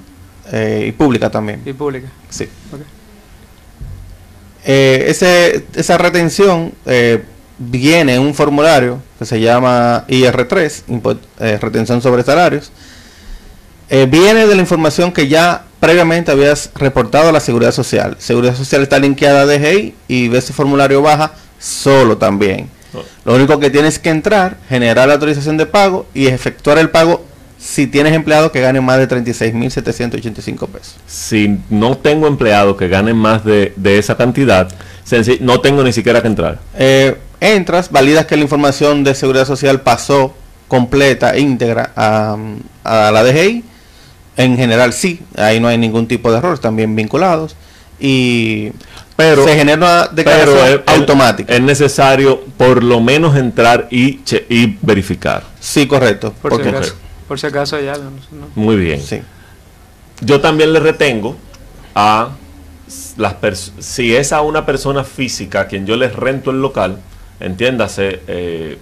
Eh, y pública también, Y públicas. sí. Ok. Eh, ese, esa retención eh, viene en un formulario que se llama IR3, impu- eh, retención sobre salarios. Eh, viene de la información que ya previamente habías reportado a la Seguridad Social. Seguridad Social está linkeada a DGI y ese formulario baja solo también. Oh. Lo único que tienes que entrar, generar la autorización de pago y efectuar el pago si tienes empleados que ganen más de 36.785 pesos. Si no tengo empleados que ganen más de, de esa cantidad, no tengo ni siquiera que entrar. Eh, entras, validas que la información de seguridad social pasó completa, íntegra a, a la DGI. En general sí, ahí no hay ningún tipo de error, están bien vinculados. Y Pero, se genera una declaración pero es- automática. Es, necesario por lo menos entrar y, che- y verificar. sí, correcto. Por, porque- si acaso, por si acaso ya. no- no. Muy bien. sí. Yo también le retengo a las si es a una persona física a quien yo les rento el local, entiéndase, eh,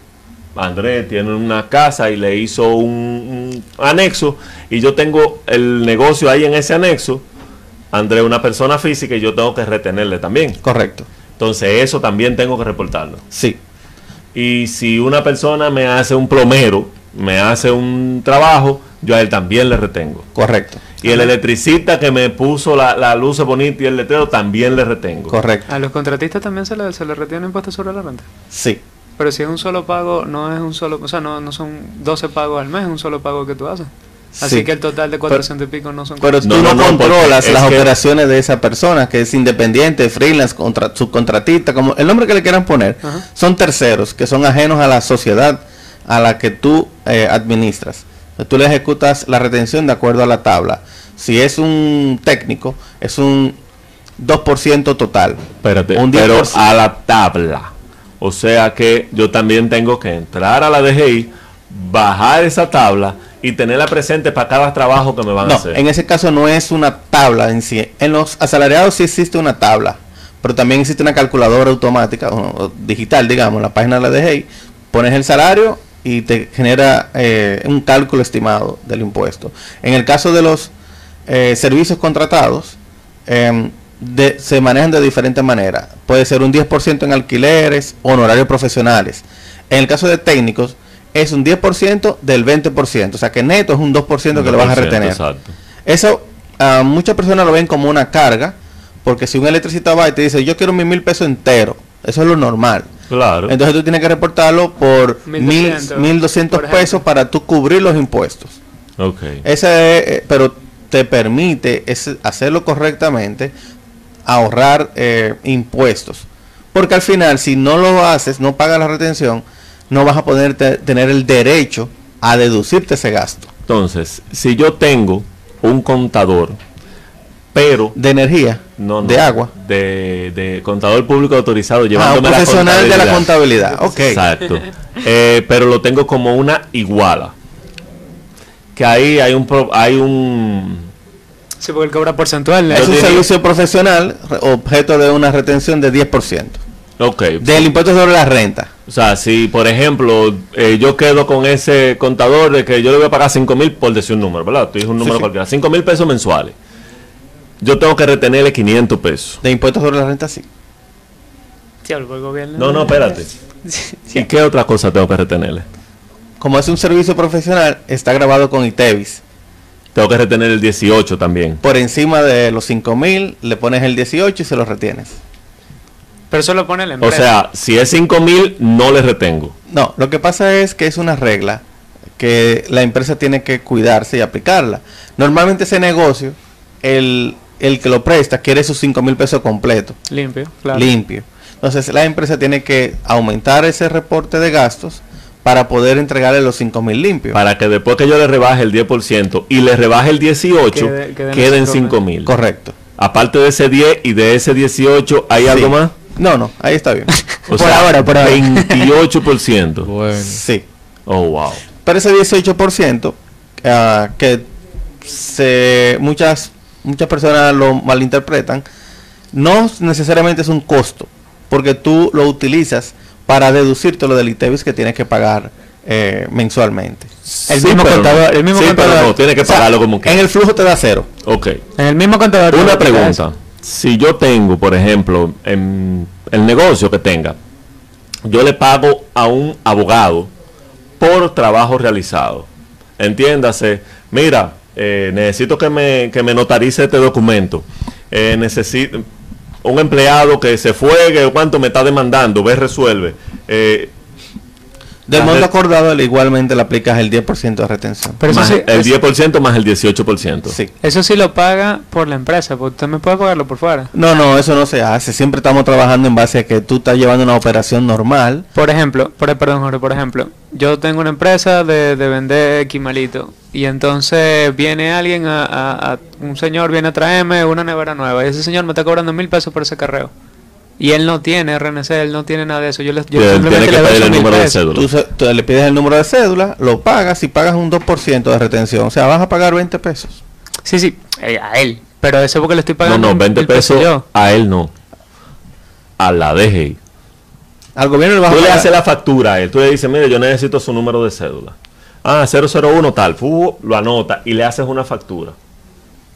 André tiene una casa y le hizo un, un anexo y yo tengo el negocio ahí en ese anexo, André es una persona física y yo tengo que retenerle también. Correcto. Entonces eso también tengo que reportarlo. Sí. Y si una persona me hace un plomero me hace un trabajo, yo a él también le retengo. Correcto. Y el electricista que me puso la, la luz bonita y el letrero también le retengo. Correcto. A los contratistas también se les se le retiene impuesto sobre la renta. Sí. Pero si es un solo pago, no es un solo, o sea, no, no son 12 pagos al mes, es un solo pago que tú haces. Así Sí. que el total de 400 y pico no son... Pero tú no, no, no, controlas las operaciones de esa persona que es independiente, freelance, contra, subcontratista, como el nombre que le quieran poner. Ajá. Son terceros que son ajenos a la sociedad a la que tú eh, administras. Tú le ejecutas la retención de acuerdo a la tabla. Si es un técnico, es un 2% total. Espérate, Un pero 10%. a la tabla. O sea que yo también tengo que entrar a la DGI, bajar esa tabla y tenerla presente para cada trabajo que me van a hacer. en ese caso no es una tabla en sí. En los asalariados sí existe una tabla, pero también existe una calculadora automática, o, o digital, digamos, en la página de la DGI. Pones el salario y te genera eh, un cálculo estimado del impuesto. En el caso de los eh, servicios contratados, em, de- se manejan de diferentes maneras. Puede ser un 10% en alquileres, honorarios profesionales. En el caso de técnicos, es un 10% del 20%. O sea que neto es un 2% que le vas a 2%, retener. Exacto. Eso, ah, muchas personas lo ven como una carga, porque si un electricista va y te dice, yo quiero mis mil pesos enteros, eso es lo normal. Claro. Entonces tú tienes que reportarlo por mil, 1200, mil doscientos por ejemplo. pesos para tú cubrir los impuestos. ok. Ese es, eh, pero te permite ese- hacerlo correctamente, ahorrar eh, impuestos. Porque al final, si no lo haces, no pagas la retención, no vas a poder te- tener el derecho a deducirte ese gasto Entonces, si yo tengo un contador, pero de energía, no, no, de agua. de, de contador público autorizado Ah, un llevándome la profesional de la contabilidad. Ok. Exacto. Eh, pero lo tengo como una iguala. Que ahí hay un pro- hay un Sí, porque él cobra porcentual. Es un diría- servicio profesional objeto de una retención de 10% ok. del impuesto sobre la renta. O sea, si por ejemplo eh, yo quedo con ese contador de que yo le voy a pagar 5 mil por decir un número, ¿verdad? Tú dices un número sí. cualquiera, 5 mil pesos mensuales. Yo tengo que retenerle 500 pesos. De impuestos sobre la renta, sí. Diablo, el gobierno. No, no, espérate. ¿Y qué otra cosa tengo que retenerle? Como es un servicio profesional, está grabado con ITEVIS. Tengo que retener el 18 también. Por encima de los 5000 le pones el 18 y se lo retienes. Pero eso lo pone la O empresa. sea, si es 5 mil, no le retengo. No, lo que pasa es que es una regla que la empresa tiene que cuidarse y aplicarla. Normalmente ese negocio, el, el que lo presta quiere sus 5 mil pesos completos. limpio, claro. limpio. Entonces la empresa tiene que aumentar ese reporte de gastos para poder entregarle los 5 mil limpios. Para que después que yo le rebaje el 10% y le rebaje el 18, Quede- queden queden los 5 mil. Correcto. Aparte de ese 10 y de ese 18, ¿hay Sí. algo más? No, no, ahí está bien. O Por ahora, por ahora. 28%. Bueno. sí. Oh, wow. Pero ese 18% ah, que se muchas muchas personas lo malinterpretan, no necesariamente es un costo, porque tú lo utilizas para deducirte lo del ITEVIS que tienes que pagar eh, mensualmente. El mismo pero contador- no. el mismo Sí, pero contador. no, tiene que O sea, pagarlo como que. En el flujo te da cero. Ok. En el mismo contador. Una pregunta. Si yo tengo, por ejemplo, en el negocio que tenga, yo le pago a un abogado por trabajo realizado. Entiéndase, mira, eh, necesito que me, que me notarice este documento. Eh, necesito un empleado que se fue, que cuánto me está demandando, ve, resuelve. Eh, Del monto acordado igualmente le aplicas el 10% de retención. Pero eso más sí, el es- 10% más el 18%. Sí. eso sí lo paga por la empresa, porque usted me puede pagarlo por fuera. No, no, eso no se hace. Siempre estamos trabajando en base a que tú estás llevando una operación normal. Por ejemplo, por, perdón, Jorge, por ejemplo, yo tengo una empresa de, de vender quimalito y entonces viene alguien, a, a- a- un señor viene a traerme una nevera nueva y ese señor me está cobrando mil pesos por ese carreo. Y él no tiene RNC, él no tiene nada de eso. Yo, le, yo simplemente que le doy el número de cédula. Tú, le pides el número de cédula, lo pagas y pagas un 2% de retención. O sea, vas a pagar 20 pesos. Sí, sí, eh, a él. Pero eso porque le estoy No, pagando no, 20 mil pesos pesos yo. a él no. A la DGI. Al gobierno le vas Tú a le haces la factura a él. Tú le dices, mire, yo necesito su número de cédula. Ah, 001 tal. Fu, lo anota y le haces una factura.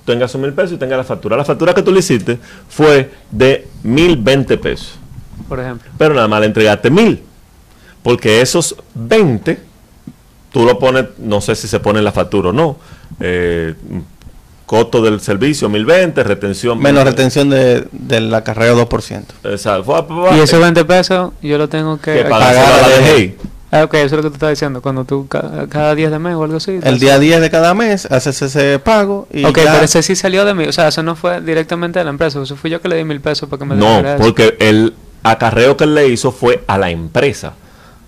Tenga sus mil pesos y tenga la factura. La factura que tú le hiciste fue de mil veinte pesos. por ejemplo. Pero nada más le entregaste mil. Porque esos 20 tú lo pones, no sé si se pone en la factura o no. Eh, costo del servicio 1020, retención. Menos retención de, del acarreo 2%. Exacto. Y esos 20 pesos yo lo tengo que... que que pagar pagar la la DGI. Ah, ok, eso es lo que tú estás diciendo. Cuando tú ca- cada 10 de mes o algo así. El día 10 de cada mes haces ese pago y Ok, ya- pero ese sí salió de mí. O sea, eso no fue directamente de la empresa. Eso fui yo que le di mil pesos para que me No, porque el acarreo que él le hizo fue a la empresa.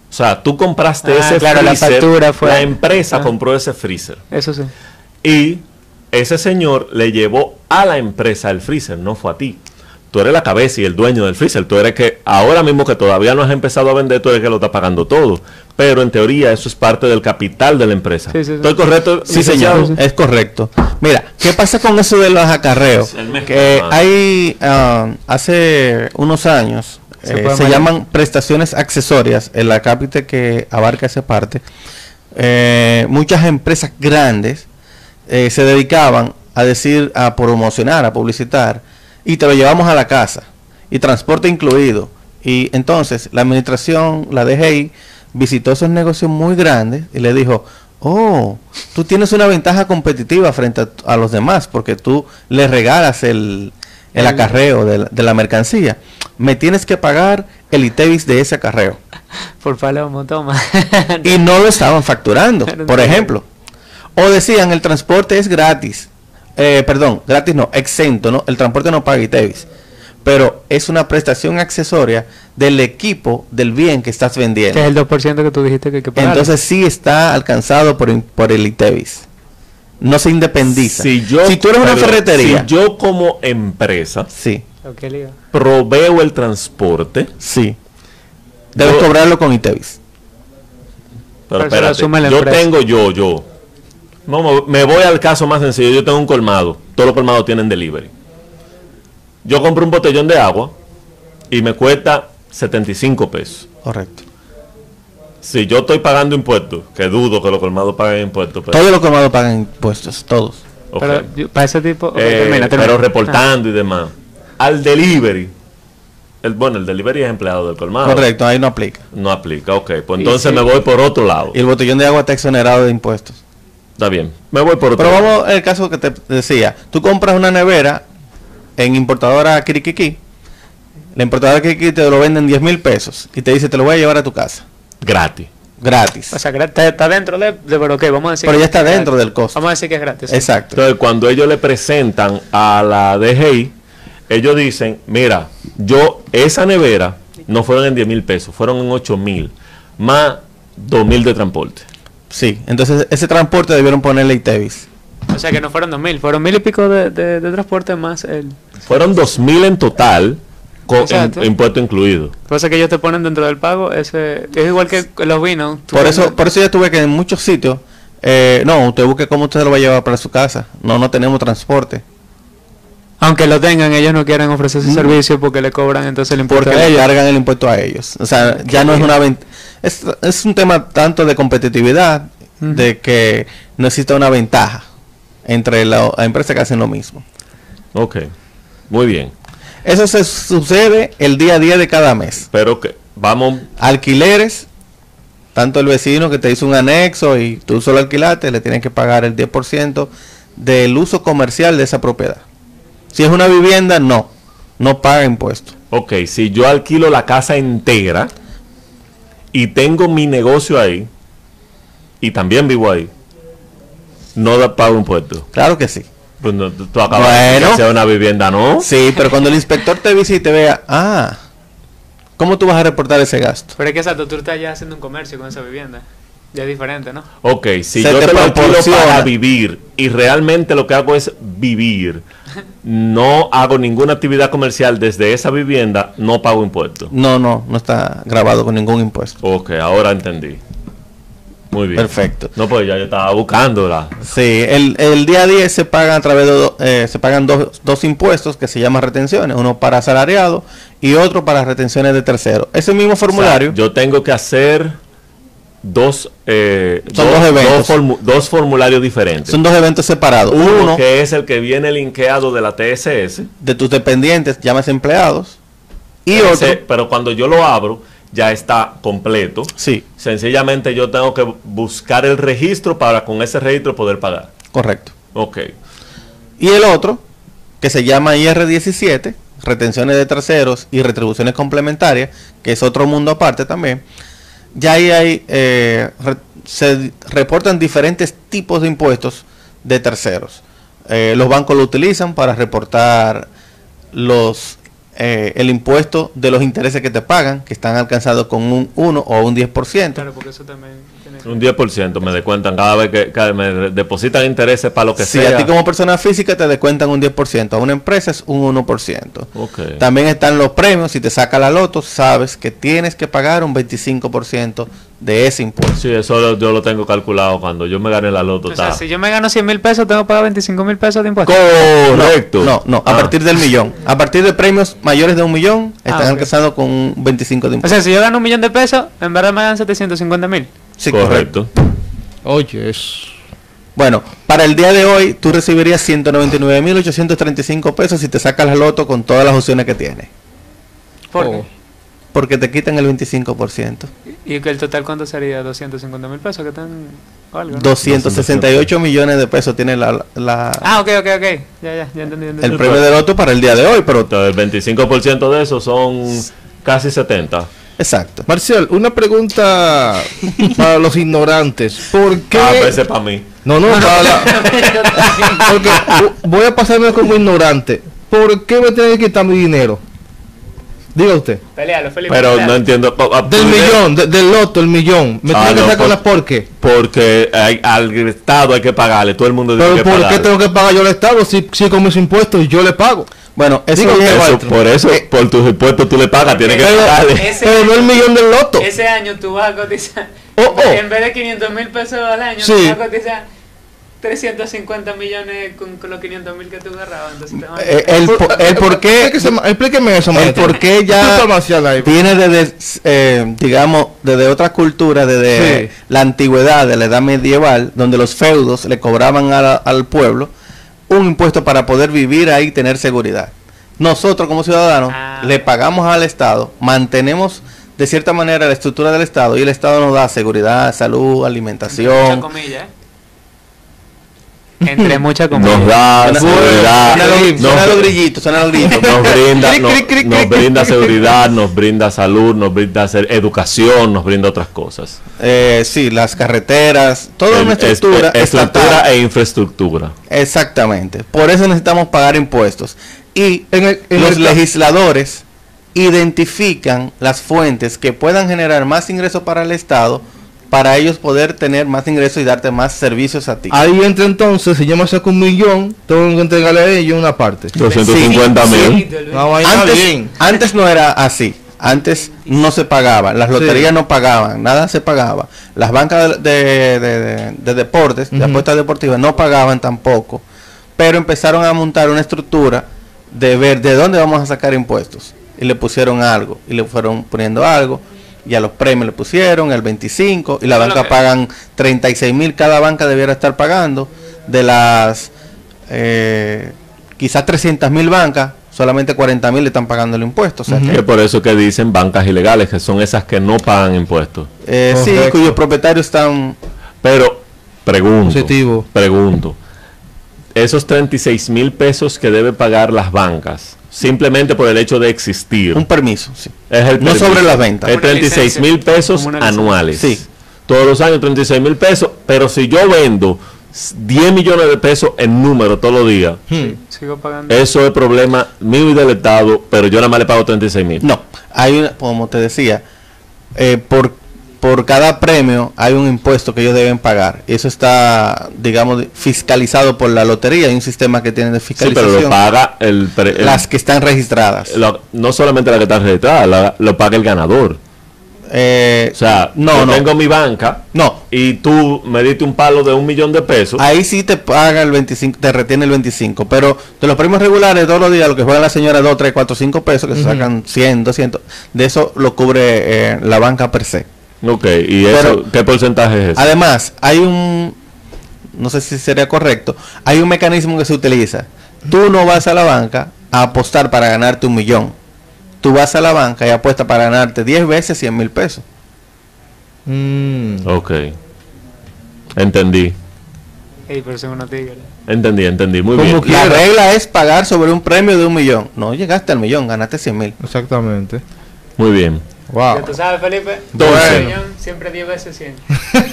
O sea, tú compraste Ah, ese claro, la freezer. factura fue- La empresa Ah. compró ese freezer. Eso sí. Y ese señor le llevó a la empresa el freezer, no fue a ti. Tú eres la cabeza y el dueño del freezer. Tú eres que ahora mismo que todavía no has empezado a vender, tú eres que lo está pagando todo. Pero en teoría eso es parte del capital de la empresa. Sí, sí, sí. ¿Estoy correcto? Sí, señor, es correcto. Mira, ¿qué pasa con eso de los acarreos? El mejor, Que hay, ah, hace unos años, Se eh, se llaman prestaciones accesorias, en la cápita que abarca esa parte. Eh, muchas empresas grandes eh, se dedicaban a decir, a promocionar, a publicitar, y te lo llevamos a la casa, y transporte incluido. Y entonces la administración, la DGI, visitó esos negocios muy grandes y le dijo, oh, tú tienes una ventaja competitiva frente a, a los demás, porque tú le regalas el, el acarreo de la, de la mercancía. Me tienes que pagar el ITEVIS de ese acarreo. Por palomo, toma. Y no lo estaban facturando, por ejemplo. O decían, el transporte es gratis. Eh, perdón, gratis no, exento, ¿no? El transporte no paga ITEVIS. Pero es una prestación accesoria del equipo del bien que estás vendiendo. que es el 2% que tú dijiste que hay que pagar. Entonces sí está alcanzado por, por el ITEVIS. No se independiza. Si, yo, tú eres una ferretería. Si yo como empresa Sí, proveo el transporte, sí. Debes Yo- cobrarlo con ITEVIS. pero Pero espérate, yo empresa. tengo yo, yo. No, me- voy al caso más sencillo. Yo tengo un colmado. Todos los colmados tienen delivery. Yo compro un botellón de agua y me cuesta 75 pesos. Correcto. Si yo estoy pagando impuestos, que dudo que los colmados paguen impuestos, pero, Todos los colmados pagan impuestos, todos. Pero yo- para ese tipo... Eh, termina, termina. pero reportando y demás. Al delivery. El, bueno, el delivery es empleado del colmado. Correcto, ahí no aplica. No aplica, ok. Pues entonces sí. me voy por otro lado. Y el botellón de agua está exonerado de impuestos. Está bien. Me voy por otro Pero vamos al caso que te decía. Tú compras una nevera en importadora Kirikiki. La importadora Kirikiki te lo vende en 10 mil pesos. Y te dice, te lo voy a llevar a tu casa. Gratis. Gratis. O sea, está, dentro de, de... Pero ok, vamos a decir... Pero ya está gratis. dentro del costo. Vamos a decir que es gratis. sí. Exacto. Entonces, cuando ellos le presentan a la DGI, ellos dicen, mira, yo, esa nevera no fueron en 10 mil pesos, fueron en 8 mil, más 2 mil de transporte. Sí. Entonces ese transporte debieron ponerle ITEVIS. O sea, que no fueron dos mil. Fueron mil y pico de, de, de transporte más el... Fueron 2 mil en total, con Exacto. impuesto incluido. Cosa que ellos te ponen dentro del pago, ese... Es igual que los vinos. Por eso, por eso ya tuve que en muchos sitios, eh, no, usted busque cómo usted lo va a llevar para su casa. No, no tenemos transporte. Aunque lo tengan, ellos no quieren ofrecer ese Mm. servicio porque le cobran entonces el impuesto Porque a le ellos. cargan el impuesto a ellos. O sea, ya no es una vent- es, es un tema tanto de competitividad, de que no existe una ventaja entre la- las empresas que hacen lo mismo. Ok, muy bien. Eso se sucede el día a día de cada mes. Pero que vamos, Alquileres, tanto el vecino que te hizo un anexo y tú solo alquilaste, le tienen que pagar el 10% del uso comercial de esa propiedad. Si es una vivienda, no, no paga impuestos. ok, si yo alquilo la casa entera y tengo mi negocio ahí y también vivo ahí, no da pago impuesto. Claro que sí. Pues no, tú tú acabas de decir Bueno. sea una vivienda, ¿no? Sí, pero cuando el inspector te visite y te vea, ah, ¿cómo tú vas a reportar ese gasto? Pero es que exacto, tú estás ya haciendo un comercio con esa vivienda. Ya es diferente, ¿no? Ok, si Se yo te te lo alquilo para vivir y realmente lo que hago es vivir, no hago ninguna actividad comercial desde esa vivienda, no pago impuestos. No, no, no está grabado con ningún impuesto. Ok, ahora entendí. Muy bien. Perfecto. No, pues ya yo estaba buscándola. Sí, el, el día a día se pagan a través de do- eh, se pagan dos, dos impuestos que se llaman retenciones, uno para asalariado y otro para retenciones de tercero. Ese mismo formulario, O sea, yo tengo que hacer dos, eh, Son dos eventos. formu- dos formularios diferentes. son dos eventos separados. Uno, Uno que es el que viene linkeado de la TSS. de tus dependientes, llamas empleados, y otro, pero cuando yo lo abro, ya está completo. Sí, Sencillamente yo tengo que buscar el registro para con ese registro poder pagar. correcto. Ok. Y el otro, que se llama IR17, retenciones de terceros y retribuciones complementarias, que es otro mundo aparte también, ya ahí hay, eh, se reportan diferentes tipos de impuestos de terceros. Eh, los bancos lo utilizan para reportar los eh, el impuesto de los intereses que te pagan, que están alcanzados con un 1 o un 10%. Claro, Un 10% me descuentan cada vez que, que me depositan intereses para lo que Si sea. a ti como persona física te descuentan un 10%, a una empresa es un 1%. Ok. También están los premios, si te saca la loto, sabes que tienes que pagar un 25% de ese impuesto. Sí, eso lo- yo lo tengo calculado cuando yo me gane la loto. O sea, si yo me gano 100 mil pesos, tengo que pagar 25 mil pesos de impuestos. Correcto. No, no, a Ah. partir del millón. A partir de premios mayores de un millón, están Ah, alcanzados con un 25 de O impuesto. sea, si yo gano un millón de pesos, en verdad me dan 750 mil. Sí, correcto. correcto. Oye, es... Bueno, para el día de hoy tú recibirías 199.835 pesos si te sacas la loto con todas las opciones que tienes. ¿Por Oh. qué? Porque te quitan el 25%. ¿Y que el total cuánto sería? 250 mil pesos que están... o algo, ¿no? 268 millones de pesos tiene la, la- Ah, ok, ok, ok. Ya, ya, ya entendí. ya entendí. el premio de loto para el día de hoy, pero el 25% de eso son casi 70. Exacto. Marcial, una pregunta para los ignorantes. ¿Por qué? A veces para mí. No, no, para la- Porque voy a pasarme como ignorante. ¿Por qué me tienen que quitar mi dinero? Diga usted. Pelealo, Felipe. Pero pelealo. no entiendo. ah, Del millón, de- del loto, el millón. Me Ah, tienen que no, sacar por- la por qué. Porque hay- al Estado hay que pagarle. Todo el mundo tiene Pero que ¿por qué tengo que pagar yo al Estado si, si con mis impuestos yo le pago? Bueno, eso Digo, lleva- Eso, por eso, Eh, por tus impuestos tú le pagas, tienes que Pero- pagarle. Ese Pero no el millón del loto. Ese año tú vas a cotizar. Oh, oh. En vez de 500 mil pesos al año, Sí. tú vas a cotizar 350 millones con, con los 500 mil que tú agarrabas. Entonces te van a- eh, el, po- el por qué Explíqueme eso, el por qué ya viene desde, eh, digamos, desde otra cultura, desde Sí. la antigüedad, de la edad medieval, donde los feudos le cobraban a la- al pueblo un impuesto para poder vivir ahí y tener seguridad. Nosotros como ciudadanos Ah. le pagamos al Estado, mantenemos de cierta manera la estructura del Estado y el Estado nos da seguridad, salud, alimentación. comillas, ¿eh? Entre muchas comillas. Nos da Suena- seguridad. nos- los grillitos, los grillitos. nos brinda, nos, brinda seguridad, nos brinda salud, nos brinda ser- educación, nos brinda otras cosas. Eh, sí, las carreteras, toda una Es- estructura es- estructura e infraestructura. Exactamente. Por eso necesitamos pagar impuestos. Y En el- en los el- legisladores identifican las fuentes que puedan generar más ingresos para el Estado para ellos poder tener más ingresos y darte más servicios a ti. Ahí entra entonces, si yo me saco un millón, tengo que entregarle a ellos una parte. 250 Sí, mil. Antes, bien. antes no era así. Antes no se pagaba, las loterías no pagaban, nada se pagaba. Las bancas de, de- de- de deportes, de Ujú. apuestas deportivas, no pagaban tampoco. Pero empezaron a montar una estructura de ver de dónde vamos a sacar impuestos. Y le pusieron algo, y le fueron poniendo algo. Y a los premios le pusieron el 25, y la banca que- pagan 36 mil, cada banca debiera estar pagando. De las eh, quizás 300 mil bancas, solamente 40 mil le están pagando el impuesto. O sea Ujú. que, Que por eso que dicen bancas ilegales, que son esas que no pagan impuestos. eh, sí, cuyos propietarios están... Pero, pregunto, Positivo. pregunto, esos 36 mil pesos que deben pagar las bancas, simplemente por el hecho de existir, Un permiso, sí. es el no sobre las ventas. Es Como una 36 mil pesos anuales. Sí. Todos los años 36 mil pesos, pero si yo vendo 10 millones de pesos en número todos los días, Hmm. Sigo pagando. eso es problema mío y del Estado, pero yo nada más le pago 36 mil. No, hay una, como te decía, eh, por, por cada premio hay un impuesto que ellos deben pagar. Y eso está, digamos, fiscalizado por la lotería. Hay un sistema que tiene de Sí, pero fiscalización. lo paga el, las que están registradas. lo- no solamente la que está registrada, la- lo paga el ganador. Eh, O sea, no, yo no. tengo mi banca no, y tú me diste un palo de un millón de pesos. Ahí sí te paga el 25, te retiene el 25. Pero de los premios regulares, todos los días, lo que juegan la señora 2, 3, 4, 5 pesos, que se sacan 100, 200, de eso lo cubre eh, la banca per se. Ok, ¿y eso Pero- qué porcentaje es ese? Además, hay un, no sé si sería correcto, hay un mecanismo que se utiliza. Tú no vas a la banca a apostar para ganarte un millón. tú vas a la banca y apuestas para ganarte 10 veces 100 mil pesos. Mm. Ok. Entendí. Ey, pero son tigres. Entendí, entendí. Muy Como bien. La regla es pagar sobre un premio de un millón. No llegaste al millón, ganaste 100 mil. Exactamente. Muy bien. Wow. Ya tú sabes, Felipe. Millón, siempre 10 veces 100.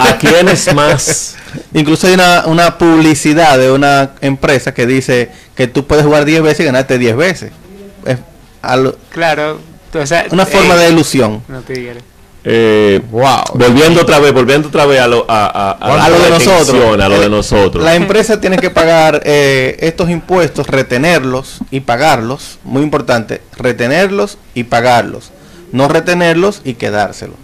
¿A quiénes más? Incluso hay una, una publicidad de una empresa que dice que tú puedes jugar 10 veces y ganarte 10 veces. Es Claro. o sea, una forma ey, de ilusión. No tigres. Eh, Wow. volviendo otra vez, volviendo otra vez a lo, a, a- a A lo de nosotros. A lo de Eh, nosotros. La empresa tiene que pagar eh, estos impuestos, retenerlos y pagarlos. Muy importante, retenerlos y pagarlos. No retenerlos y quedárselos.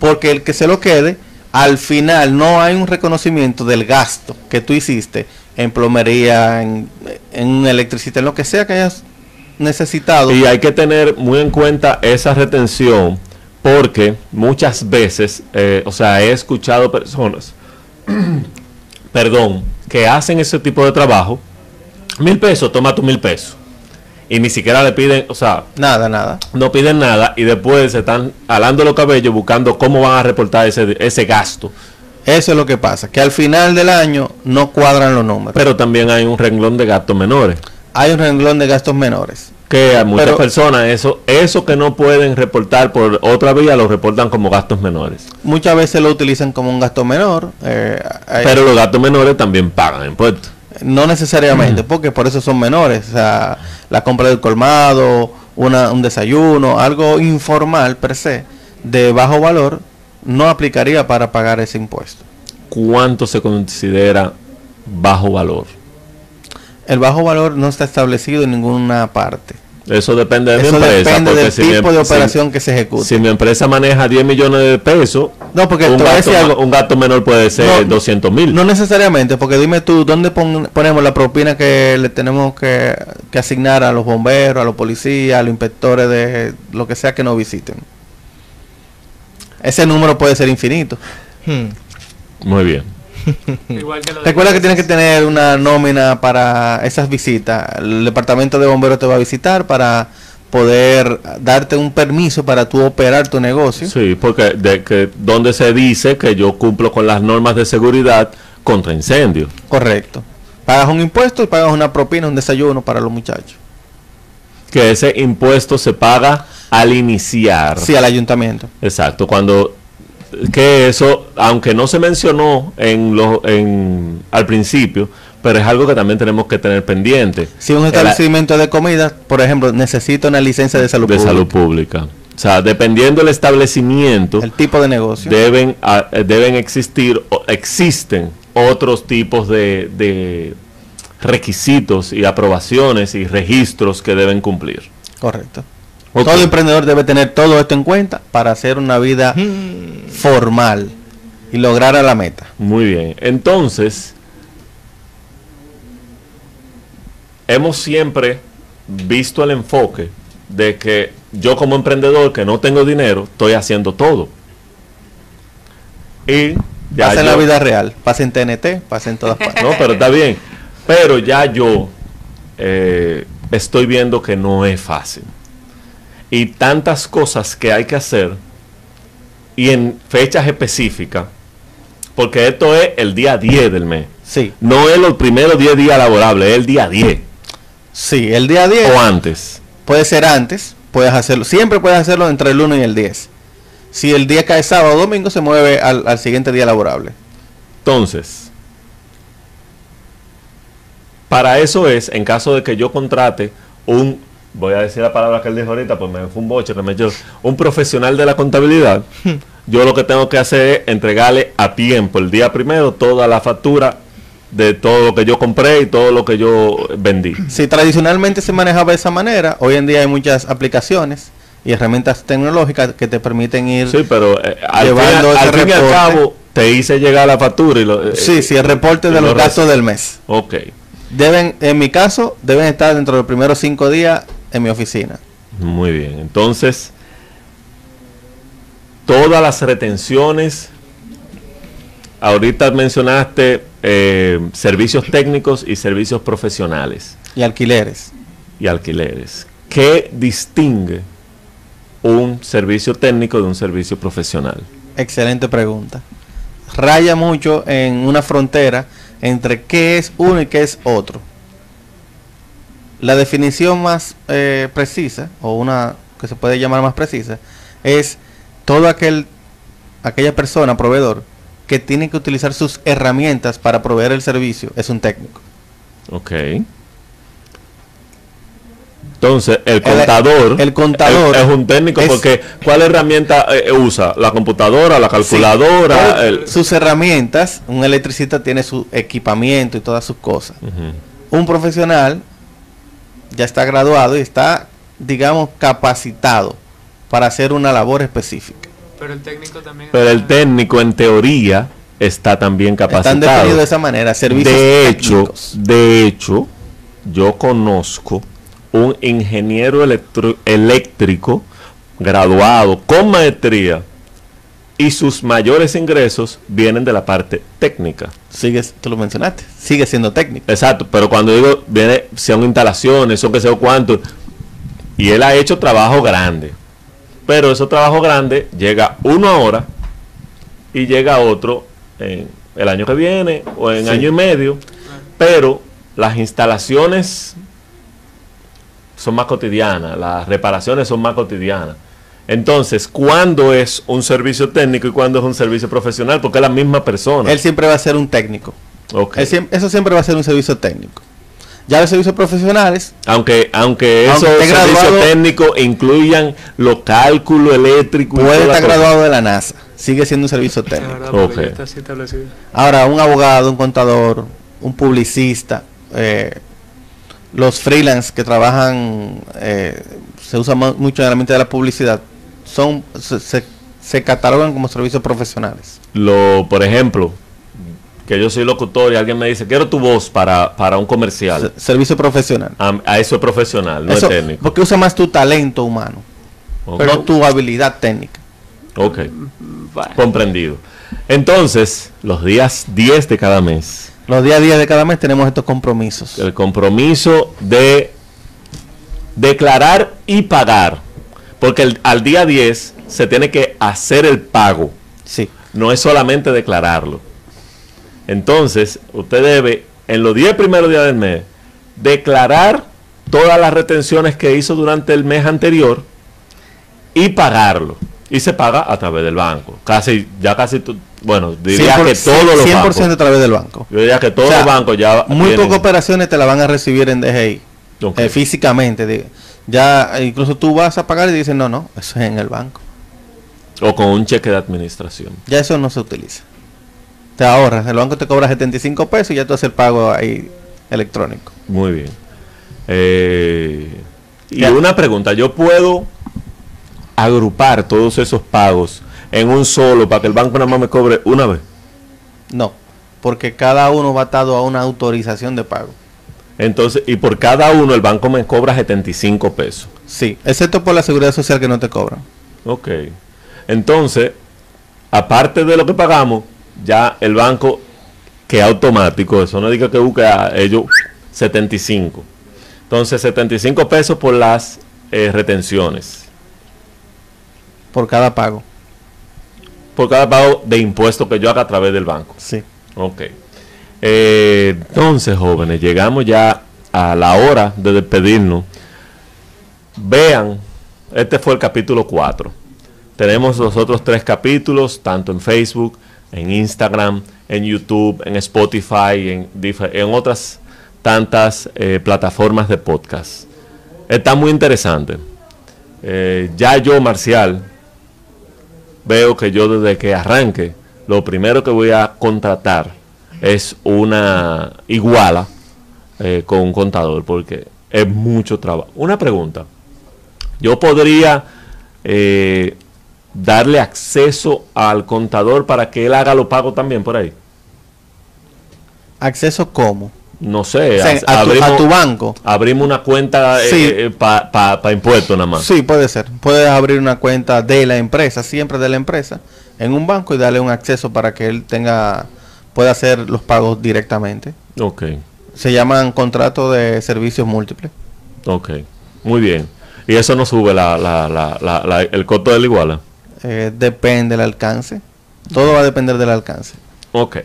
Porque el que se lo quede, al final no hay un reconocimiento del gasto que tú hiciste en plomería, en, en electricidad, en lo que sea que hayas necesitado. Y hay que tener muy en cuenta esa retención porque muchas veces, eh, o sea, he escuchado personas, perdón, que hacen ese tipo de trabajo, mil pesos, toma tu mil pesos. Y ni siquiera le piden, o sea, Nada, nada. no piden nada y después se están alando los cabellos buscando cómo van a reportar ese, ese gasto. Eso es lo que pasa, que al final del año no cuadran los números. Pero también hay un renglón de gastos menores. hay un renglón de gastos menores. Que a muchas Pero- personas eso, eso que no pueden reportar por otra vía lo reportan como gastos menores. Muchas veces lo utilizan como un gasto menor, eh, hay- Pero los gastos menores también pagan impuestos. No necesariamente, porque por eso son menores. O sea, la compra del colmado, una, un desayuno, algo informal per se, de bajo valor, no aplicaría para pagar ese impuesto. ¿Cuánto se considera bajo valor? El bajo valor no está establecido en ninguna parte. Eso depende de mi Eso empresa. depende del si mi- tipo de si- operación que se ejecute. Si, mi empresa maneja 10 millones de pesos, no, porque un gasto, decir algo. un gasto menor puede ser No, 200 mil. No necesariamente, porque dime tú, ¿dónde pon- ponemos la propina que le tenemos que, que asignar a los bomberos, a los policías, a los inspectores de lo que sea que nos visiten? Ese número puede ser infinito. Hmm. Muy bien. Igual que lo de- Recuerda que tienes que tener una nómina para esas visitas. El departamento de bomberos te va a visitar para poder darte un permiso para tú operar tu negocio. Sí, porque de que donde se dice que yo cumplo con las normas de seguridad contra incendios. Correcto. Pagas un impuesto y pagas una propina, un desayuno para los muchachos. Que ese impuesto se paga al iniciar. Sí, al ayuntamiento. Exacto, cuando que eso, aunque no se mencionó en lo, en, al principio, pero es algo que también tenemos que tener pendiente. Si un El- establecimiento de comida, por ejemplo, necesita una licencia de salud de pública. salud pública. O sea, dependiendo del establecimiento, El tipo de negocio. deben, eh, deben existir, o existen otros tipos de, de requisitos y aprobaciones y registros que deben cumplir. Correcto. Todo emprendedor debe tener todo esto en cuenta para hacer una vida formal y lograr a la meta. Muy bien. Entonces, hemos siempre visto el enfoque de que yo como emprendedor que no tengo dinero, estoy haciendo todo. Y ya Pasa en la vida real, pasa en TNT, pasa en todas partes. No, pero está bien. Pero ya yo eh, estoy viendo que no es fácil. Y tantas cosas que hay que hacer y en fechas específicas, porque esto es el día 10 del mes. Sí, No es los primeros 10 días laborables, es el día 10 sí, el día 10 o antes. puede ser antes, puedes hacerlo, siempre puedes hacerlo entre el 1 y el 10. Si el día cae sábado o domingo, se mueve al, al siguiente día laborable. Entonces, para eso es, en caso de que yo contrate un, voy a decir la palabra que él dijo ahorita, pues me fue un boche que me echó, un profesional de la contabilidad, yo lo que tengo que hacer es entregarle a tiempo, el día primero, toda la factura de todo lo que yo compré y todo lo que yo vendí. Si tradicionalmente se manejaba de esa manera, hoy en día hay muchas aplicaciones y herramientas tecnológicas que te permiten ir... Sí, pero eh, al, fin, Llevando ese al fin y al reporte. cabo te hice llegar la factura y lo... eh, Sí, sí, el reporte y de lo los gastos del mes. Ok, Deben, en mi caso, deben estar dentro de los primeros cinco días en mi oficina. Muy bien, entonces todas las retenciones, ahorita mencionaste eh, servicios técnicos y servicios profesionales Y alquileres. y alquileres. ¿qué distingue un servicio técnico de un servicio profesional? Excelente pregunta. Raya mucho en una frontera entre qué es uno y qué es otro. La definición más eh, precisa, o una que se puede llamar más precisa, es todo aquel, aquella persona, proveedor, que tiene que utilizar sus herramientas para proveer el servicio, es un técnico. Ok. Entonces, el contador, el contador es, es un técnico es- porque ¿cuál herramienta eh, usa? ¿La computadora, la calculadora? El- sus herramientas, un electricista tiene su equipamiento y todas sus cosas. Un profesional ya está graduado y está, digamos, capacitado para hacer una labor específica. Pero el técnico también. Pero el técnico, en teoría, está también Están capacitado. definidos de esa manera, servicios De hecho, técnicos. de hecho, yo conozco un ingeniero electro- eléctrico graduado con maestría y sus mayores ingresos vienen de la parte técnica. Sigue, tú lo mencionaste, sigue siendo técnico. Exacto, pero cuando digo, viene, son instalaciones, son que sé cuánto, y él ha hecho trabajo grande. Pero esos trabajos grandes llega uno ahora y llega otro en el año que viene o en Sí. año y medio. Pero las instalaciones son más cotidianas, las reparaciones son más cotidianas. Entonces, ¿cuándo es un servicio técnico y cuándo es un servicio profesional? Porque es la misma persona. Él siempre va a ser un técnico. Ok. Él siem- eso siempre va a ser un servicio técnico. Ya los servicios profesionales, Aunque, aunque Aunque esos servicios graduado- técnicos incluyan los cálculos eléctricos puede estar graduado de la NASA, sigue siendo un servicio Es técnico. verdad, porque Ok. ya está así establecido. Ahora, un abogado, un contador, un publicista, eh, los freelance que trabajan, eh, se usa mu- mucho en el ambiente de la publicidad, son se, se- se catalogan como servicios profesionales. Lo, por ejemplo, que yo soy locutor y alguien me dice, quiero tu voz para, para un comercial. Se- servicio profesional. A, a eso es profesional, no Eso- es técnico. porque usa más tu talento humano, Ok. no tu habilidad técnica. Ok, Bueno, comprendido. Entonces, los días 10 de cada mes, Los días a día de cada mes tenemos estos compromisos. el compromiso de declarar y pagar. Porque el- al día 10 se tiene que hacer el pago. Sí. no es solamente declararlo. Entonces, usted debe, en los 10 primeros días del mes, declarar todas las retenciones que hizo durante el mes anterior y pagarlo. Y se paga a través del banco. Casi, ya casi, bueno, diría que todos los 100% a través del banco. Yo diría que todos O sea, los bancos ya Muy pocas operaciones te la van a recibir en DGI. Eh, físicamente. de- ya eh, incluso tú vas a pagar y dicen, no, no, eso es en el banco. o con un cheque de administración. Ya eso no se utiliza. Te ahorras. El banco te cobra 75 pesos y ya tú haces el pago ahí electrónico. Muy bien. Eh, y Ya. una pregunta, ¿yo puedo agrupar todos esos pagos en un solo para que el banco nada más me cobre una vez? No, porque cada uno va atado a una autorización de pago. Entonces, y por cada uno el banco me cobra 75 pesos. Sí, excepto por la seguridad social que no te cobran. Ok. Entonces, aparte de lo que pagamos, ya el banco, que automático, eso no diga que busque a ellos 75. Entonces, 75 pesos por las eh, retenciones. Por cada pago. por cada pago de impuestos que yo haga a través del banco. Sí. Ok. Eh, entonces, jóvenes, llegamos ya a la hora de despedirnos. Vean, este fue el capítulo 4. Tenemos los otros tres capítulos, tanto en Facebook, en Instagram, en YouTube, en Spotify, en, en otras tantas eh, plataformas de podcast. Está muy interesante. Eh, ya yo, Marcial, veo que yo desde que arranque, lo primero que voy a contratar es una iguala eh, con un contador, porque es mucho trabajo. Una pregunta. Yo podría eh, darle acceso al contador para que él haga los pagos también por ahí. ¿Acceso cómo? No sé, O sea, haz- a, tu, a abrimos, tu banco. abrimos una cuenta Sí. para impuestos nada más. Sí, puede ser. Puedes abrir una cuenta de la empresa, siempre de la empresa, en un banco y darle un acceso para que él tenga, pueda hacer los pagos directamente. Ok. Se llaman contratos de servicios múltiples. Ok, muy bien. Y eso no sube la, la, la, la- la- el costo del iguala. Eh, depende del alcance. Todo va a depender del alcance. Ok.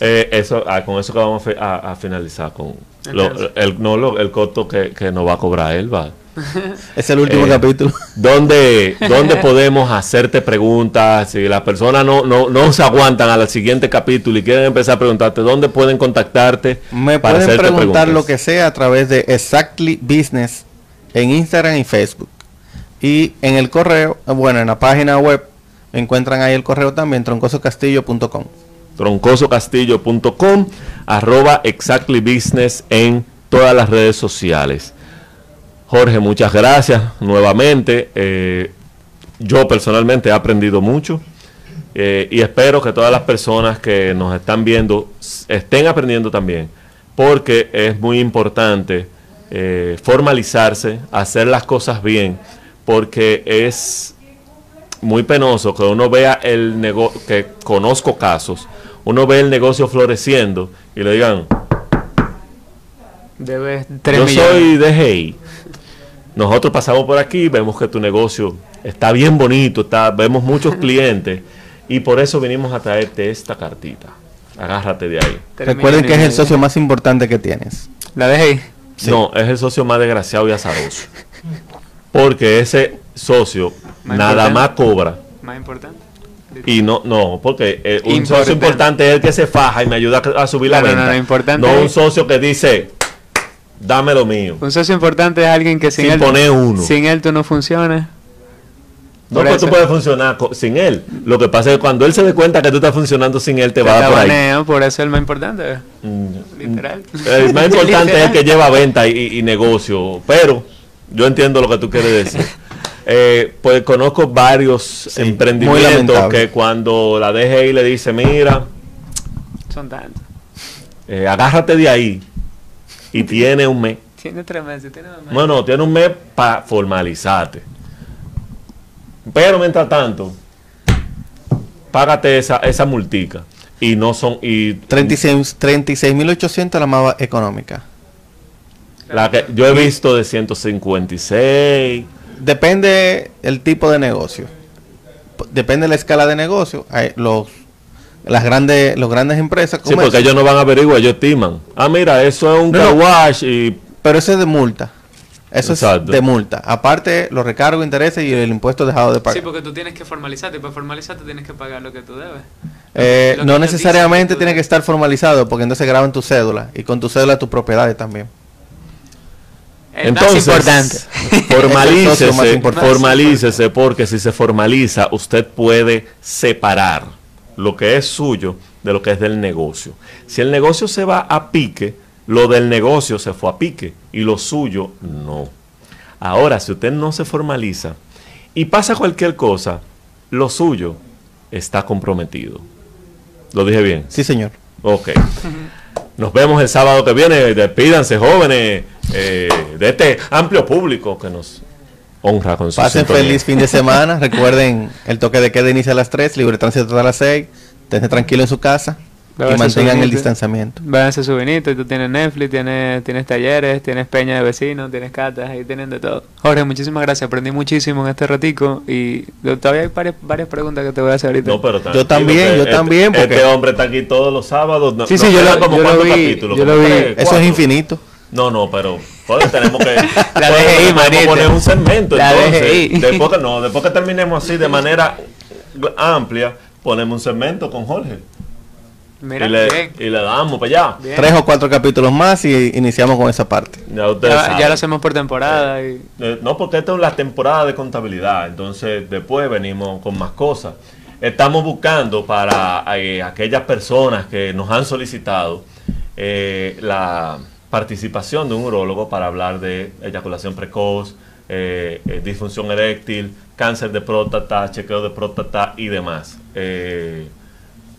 Eh, eso, ah, con eso que vamos a, fi- a- a finalizar con lo- el, no, lo- el costo que, que nos va a cobrar él, va. Es el último Eh, capítulo. ¿Dónde, ¿Dónde podemos hacerte preguntas? Si las personas no, no, no se aguantan al siguiente capítulo y quieren empezar a preguntarte, ¿dónde pueden contactarte? Me para pueden preguntar preguntas? lo que sea a través de Exactly Business en Instagram y Facebook. Y en el correo, bueno, en la página web encuentran ahí el correo también, troncosocastillo.com. troncosocastillo.com, arroba exactly business en todas las redes sociales. Jorge, muchas gracias nuevamente. Eh, yo personalmente he aprendido mucho eh, y espero que todas las personas que nos están viendo estén aprendiendo también, porque es muy importante eh, formalizarse, hacer las cosas bien, porque es muy penoso que uno vea el negocio, que conozco casos, uno ve el negocio floreciendo y le digan, Debes 3 yo millones. soy de Hey. Nosotros pasamos por aquí, vemos que tu negocio está bien bonito, está, vemos muchos clientes y por eso vinimos a traerte esta cartita. Agárrate de ahí. Recuerden que es el socio más importante que tienes. La dejé ahí. Sí. No, es el socio más desgraciado y azaroso. Porque ese socio Más nada importante. más cobra Más importante. Y no, no, porque eh, un Importante. socio importante es el que se faja y me ayuda a, a subir la no, venta. no, importante No es- un socio que dice, dame lo mío. Un socio importante es alguien que sin, Sin él, poner uno. sin él tú no funcionas. No, eso. tú puedes funcionar sin él. Lo que pasa es que cuando él se dé cuenta que tú estás funcionando sin él, te Te va a dar por ahí. por eso es el más importante. Mm, Literal. El más importante es el que lleva venta y, y negocio. Pero yo entiendo lo que tú quieres decir. Eh, pues conozco varios emprendimientos que cuando la DGI le dice, mira, Son tantos. eh, agárrate de ahí. Y tiene un mes. Tiene tres meses, tiene dos meses. No, no, tiene un mes para formalizarte. Pero mientras tanto, págate esa, esa multica. Y no son. Y 36 36.800 la más económica. la que yo he visto de 156. Depende el tipo de negocio. Depende de la escala de negocio. Hay los las grandes los grandes empresas Sí, porque ellos no van a averiguar, ellos estiman. Ah, mira, eso es un No, car no. wash y pero eso es de multa. Eso Exacto. es de multa. Aparte los recargos, intereses y el impuesto dejado de pagar. Sí, porque tú tienes que formalizarte. y Para formalizarte tienes que pagar lo que tú debes. Eh, no necesariamente tiene que estar formalizado porque entonces graban tu cédula y con tu cédula tus propiedades también. Entonces formalícese, importante. formalícese porque si se formaliza usted puede separar lo que es suyo de lo que es del negocio. Si el negocio se va a pique, lo del negocio se fue a pique y lo suyo no. Ahora, si usted no se formaliza y pasa cualquier cosa, lo suyo está comprometido. ¿Lo dije bien? Sí, señor. Ok. Nos vemos el sábado que viene. Despídanse, jóvenes, eh, de este amplio público que nos honra con su Pasen sintonía. feliz fin de semana. Recuerden, el toque de queda inicia a las 3, libre tránsito a las 6. Estén tranquilo en su casa y mantengan el distanciamiento. Váyanse su vinito y tú tienes Netflix, tienes, tienes talleres, tienes peña de vecinos, tienes catas, ahí tienen de todo. Jorge, muchísimas gracias, aprendí muchísimo en este ratico y todavía hay varias, varias preguntas que te voy a hacer ahorita. No, pero tranquilo, Yo también, yo este- también, porque- Este hombre está aquí todos los sábados. No- Sí, sí, yo lo- como yo lo cuántos vi, capítulos, yo lo vi. tres, Eso es infinito. No, no, pero joder, tenemos que La joder, DGI, tenemos que manito. poner un segmento. La entonces, DGI. después que no, después que terminemos así de manera amplia, ponemos un segmento con Jorge Mira, y, le, bien. y le damos para allá. bien. Tres o cuatro capítulos más y iniciamos con esa parte. Ya lo hacemos por temporada y Eh, no, porque esta es la temporada de contabilidad, entonces después venimos con más cosas. Estamos buscando para eh, aquellas personas que nos han solicitado eh, la participación de un urólogo para hablar de eyaculación precoz, eh, eh, disfunción eréctil, cáncer de próstata, chequeo de próstata y demás. Eh,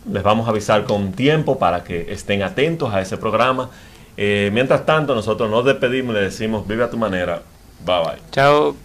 les vamos a avisar con tiempo para que estén atentos a ese programa. Mientras tanto, nosotros nos despedimos y le decimos, vive a tu manera. Bye bye. chao.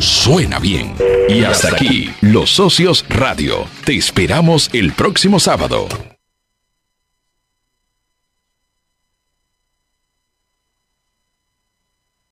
Suena bien. Y hasta aquí, Los Socios Radio. Te esperamos el próximo sábado.